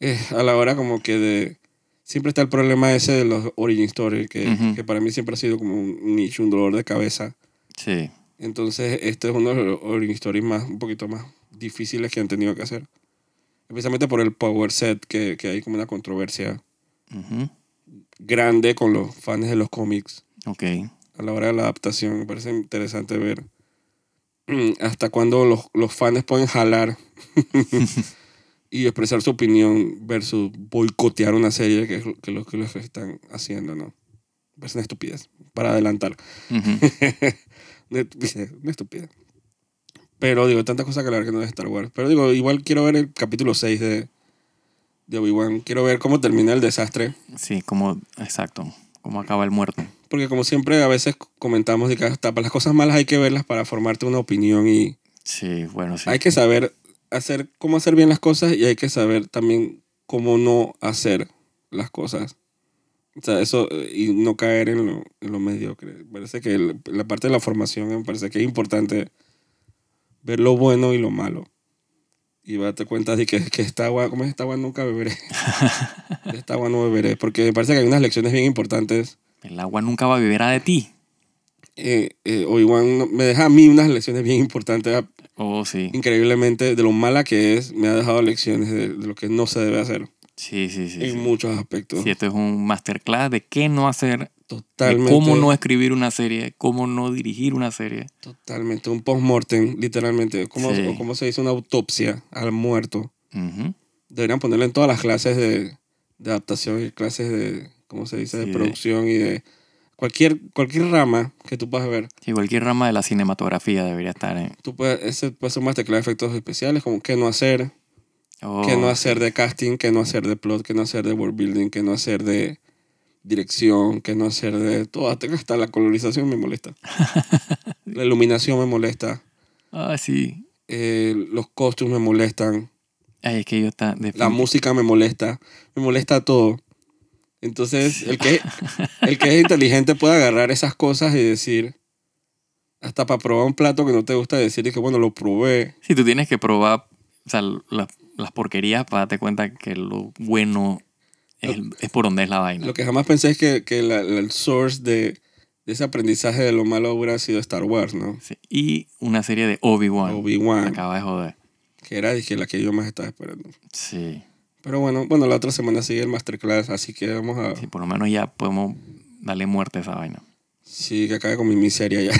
eh, a la hora como que de... Siempre está el problema ese de los origin story, que, Ujú. que para mí siempre ha sido como un nicho, un dolor de cabeza. Sí. Entonces, este es uno de los origin stories más, un poquito más difíciles que han tenido que hacer. Especialmente por el power set, que, que hay como una controversia grande con los fans de los cómics Ok. a la hora de la adaptación. Me parece interesante ver mm, hasta cuándo los, los fans pueden jalar y expresar su opinión versus boicotear una serie que es lo que, lo que los están haciendo, ¿no? Parece una estupidez. Para adelantar. Una estupidez, una estupidez. Pero digo, tantas cosas que hablar que no es Star Wars. Pero digo, igual quiero ver el capítulo 6 de, de Obi-Wan. Quiero ver cómo termina el desastre. Sí, como. Exacto. Cómo acaba el muerto. Porque como siempre a veces comentamos de que hasta para las cosas malas hay que verlas para formarte una opinión y Sí, bueno, sí. hay que saber hacer cómo hacer bien las cosas y hay que saber también cómo no hacer las cosas. O sea, eso y no caer en lo, en lo mediocre. Parece que el- la parte de la formación me parece que es importante ver lo bueno y lo malo. Y darte cuenta de que, que esta agua, como es esta agua nunca beberé. Esta agua no beberé. Porque me parece que hay unas lecciones bien importantes El agua nunca va a beber de ti. eh, eh, Obi-Wan no- me deja a mí unas lecciones bien importantes, a- Oh, sí. increíblemente, de lo mala que es, me ha dejado lecciones de, de lo que no se debe hacer Sí, sí, sí. en sí. muchos aspectos. Sí, esto es un masterclass de qué no hacer, de Totalmente. cómo no escribir una serie, cómo no dirigir una serie. Totalmente. Un post-mortem, literalmente. ¿Cómo, Sí. o cómo se dice una autopsia al muerto? Ujú. Deberían ponerlo en todas las clases de, de adaptación y clases de, ¿cómo se dice? Sí, de de- producción y de cualquier, cualquier rama que tú puedas ver. Sí, cualquier rama de la cinematografía debería estar en... Tú puedes, ese puede ser un masterclass de efectos especiales, como qué no hacer, Oh, que no hacer de casting, que no hacer de plot, que no hacer de world building, que no hacer de dirección, que no hacer de todo. Hasta la colorización me molesta. la iluminación me molesta. Ah, sí. eh, los costumes me molestan. Ay, es que yo está... La música me molesta. Me molesta todo. Entonces, el que, el que es inteligente puede agarrar esas cosas y decir, hasta para probar un plato que no te gusta decir que bueno, lo probé. Si tú tienes que probar o sea, la- las porquerías para darte cuenta que lo bueno es, es por donde es la vaina. Lo que jamás pensé es que, que la- la- el source de, de ese aprendizaje de lo malo hubiera sido Star Wars, ¿no? Sí. Y una serie de Obi-Wan. Obi-Wan, Acaba de joder. que era dije, la que yo más estaba esperando. Sí. Pero bueno, bueno, la otra semana sigue el Masterclass, así que vamos a... Sí, por lo menos ya podemos darle muerte a esa vaina. Sí, que acabe con mi miseria ya.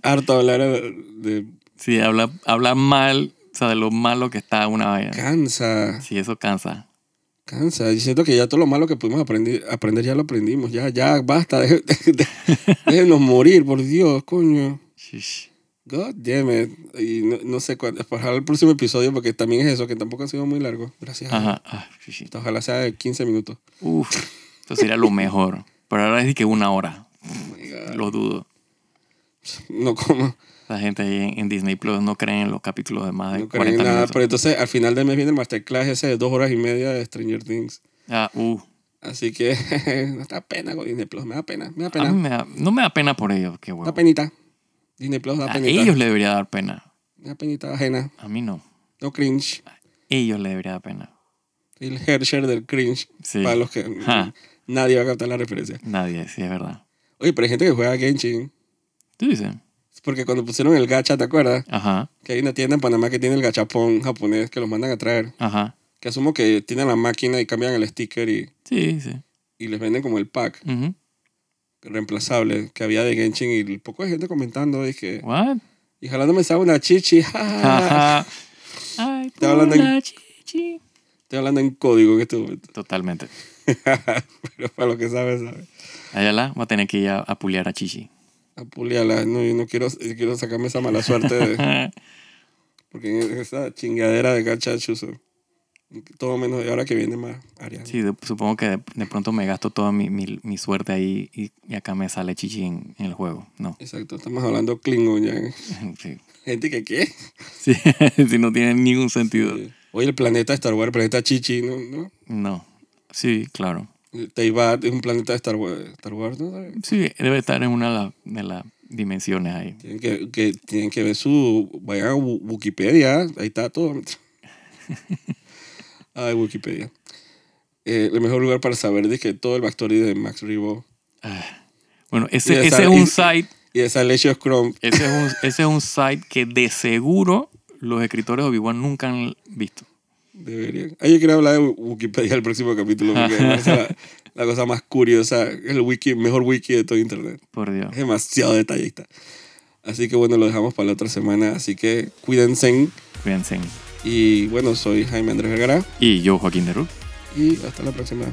Harto hablar de... Sí, habla, habla mal, sea, de lo malo que está una vaina. Cansa, Sí, eso cansa. cansa. Y siento que ya todo lo malo que pudimos aprender, aprender ya lo aprendimos. Ya, ya, basta. deje- de- de- déjenos morir, por Dios, coño. Shish. God damn it. Y no, no sé cuándo. Ojalá el próximo episodio, porque también es eso, que tampoco ha sido muy largo. Gracias. Ajá. Ah, shish. Ojalá sea de 15 minutos. Uf, eso sería lo mejor. Pero ahora es de que una hora. Oh. Lo dudo. No como. La gente ahí en, en Disney Plus no cree en los capítulos de más de No creen 40 en nada. minutos. Pero entonces al final del mes viene el masterclass ese de dos horas y media de Stranger Things. Ah, uh, Así que no está pena con Disney Plus. Me da pena. Me da a pena. mí me da- no me da pena por ellos, qué Da huevo. penita. Disney Plus da A penita. ellos le debería dar pena. Da penita ajena. A mí no. No cringe. Ellos le debería dar pena. El Hersher del cringe. Sí. Para los que Ja. nadie va a captar la referencia. Nadie, sí, es verdad. Oye, pero hay gente que juega Genshin. ¿Tú dices? Porque cuando pusieron el gacha, ¿te acuerdas? Ajá, Que hay una tienda en Panamá que tiene el gachapón japonés que los mandan a traer. ajá. Que asumo que tienen la máquina y cambian el sticker y, Sí, sí. y les venden como el pack Ujú. reemplazable que había de Genshin y poco de gente comentando. Dije, What? y jalándome esa una chichi. Ajá. Ay, Estoy hablando por en- chichi. Estoy hablando en código en este momento. Totalmente. Pero para lo que sabes, sabes. Ayala va a tener que ir a, a puliar a Chichi. A puliarla. No, yo no quiero, yo quiero sacarme esa mala suerte. de- porque esa chingadera de gacha chuzo. Todo menos de ahora que viene más Ariana. Sí, de- supongo que de, de pronto me gasto toda mi, mi, mi suerte ahí y, y acá me sale Chichi en, en el juego. No. Exacto, estamos hablando Klingon ya. Sí. Gente que qué. Sí, sí, no tiene ningún sentido. Oye, el planeta Star Wars, el planeta Chichi, ¿no? ¿no? No. Sí, claro. Teyvat es un planeta de Star Wars, Star Wars ¿no? Sí, debe estar en una de, la- de las dimensiones ahí. Tienen que, que, tienen que ver su... Vayan a Wikipedia, ahí está todo. Ay, Wikipedia. Eh, el mejor lugar para saber de que todo el backstory de Max Rebo Bueno, Y ese, es un y- site, y de Salacious Crumb. ese es un, ese es un site que de seguro los escritores de Obi-Wan nunca han visto. Deberían. Ah, yo quiero hablar de Wikipedia el próximo capítulo porque la, la cosa más curiosa, el wiki, mejor wiki de todo internet. Por Dios. Es demasiado detallista. Así que bueno, lo dejamos para la otra semana. Así que cuídense. Cuídense. Y bueno, soy Jaime Andrés Vergara. Y yo, Joaquín de Ruz. Y hasta la próxima.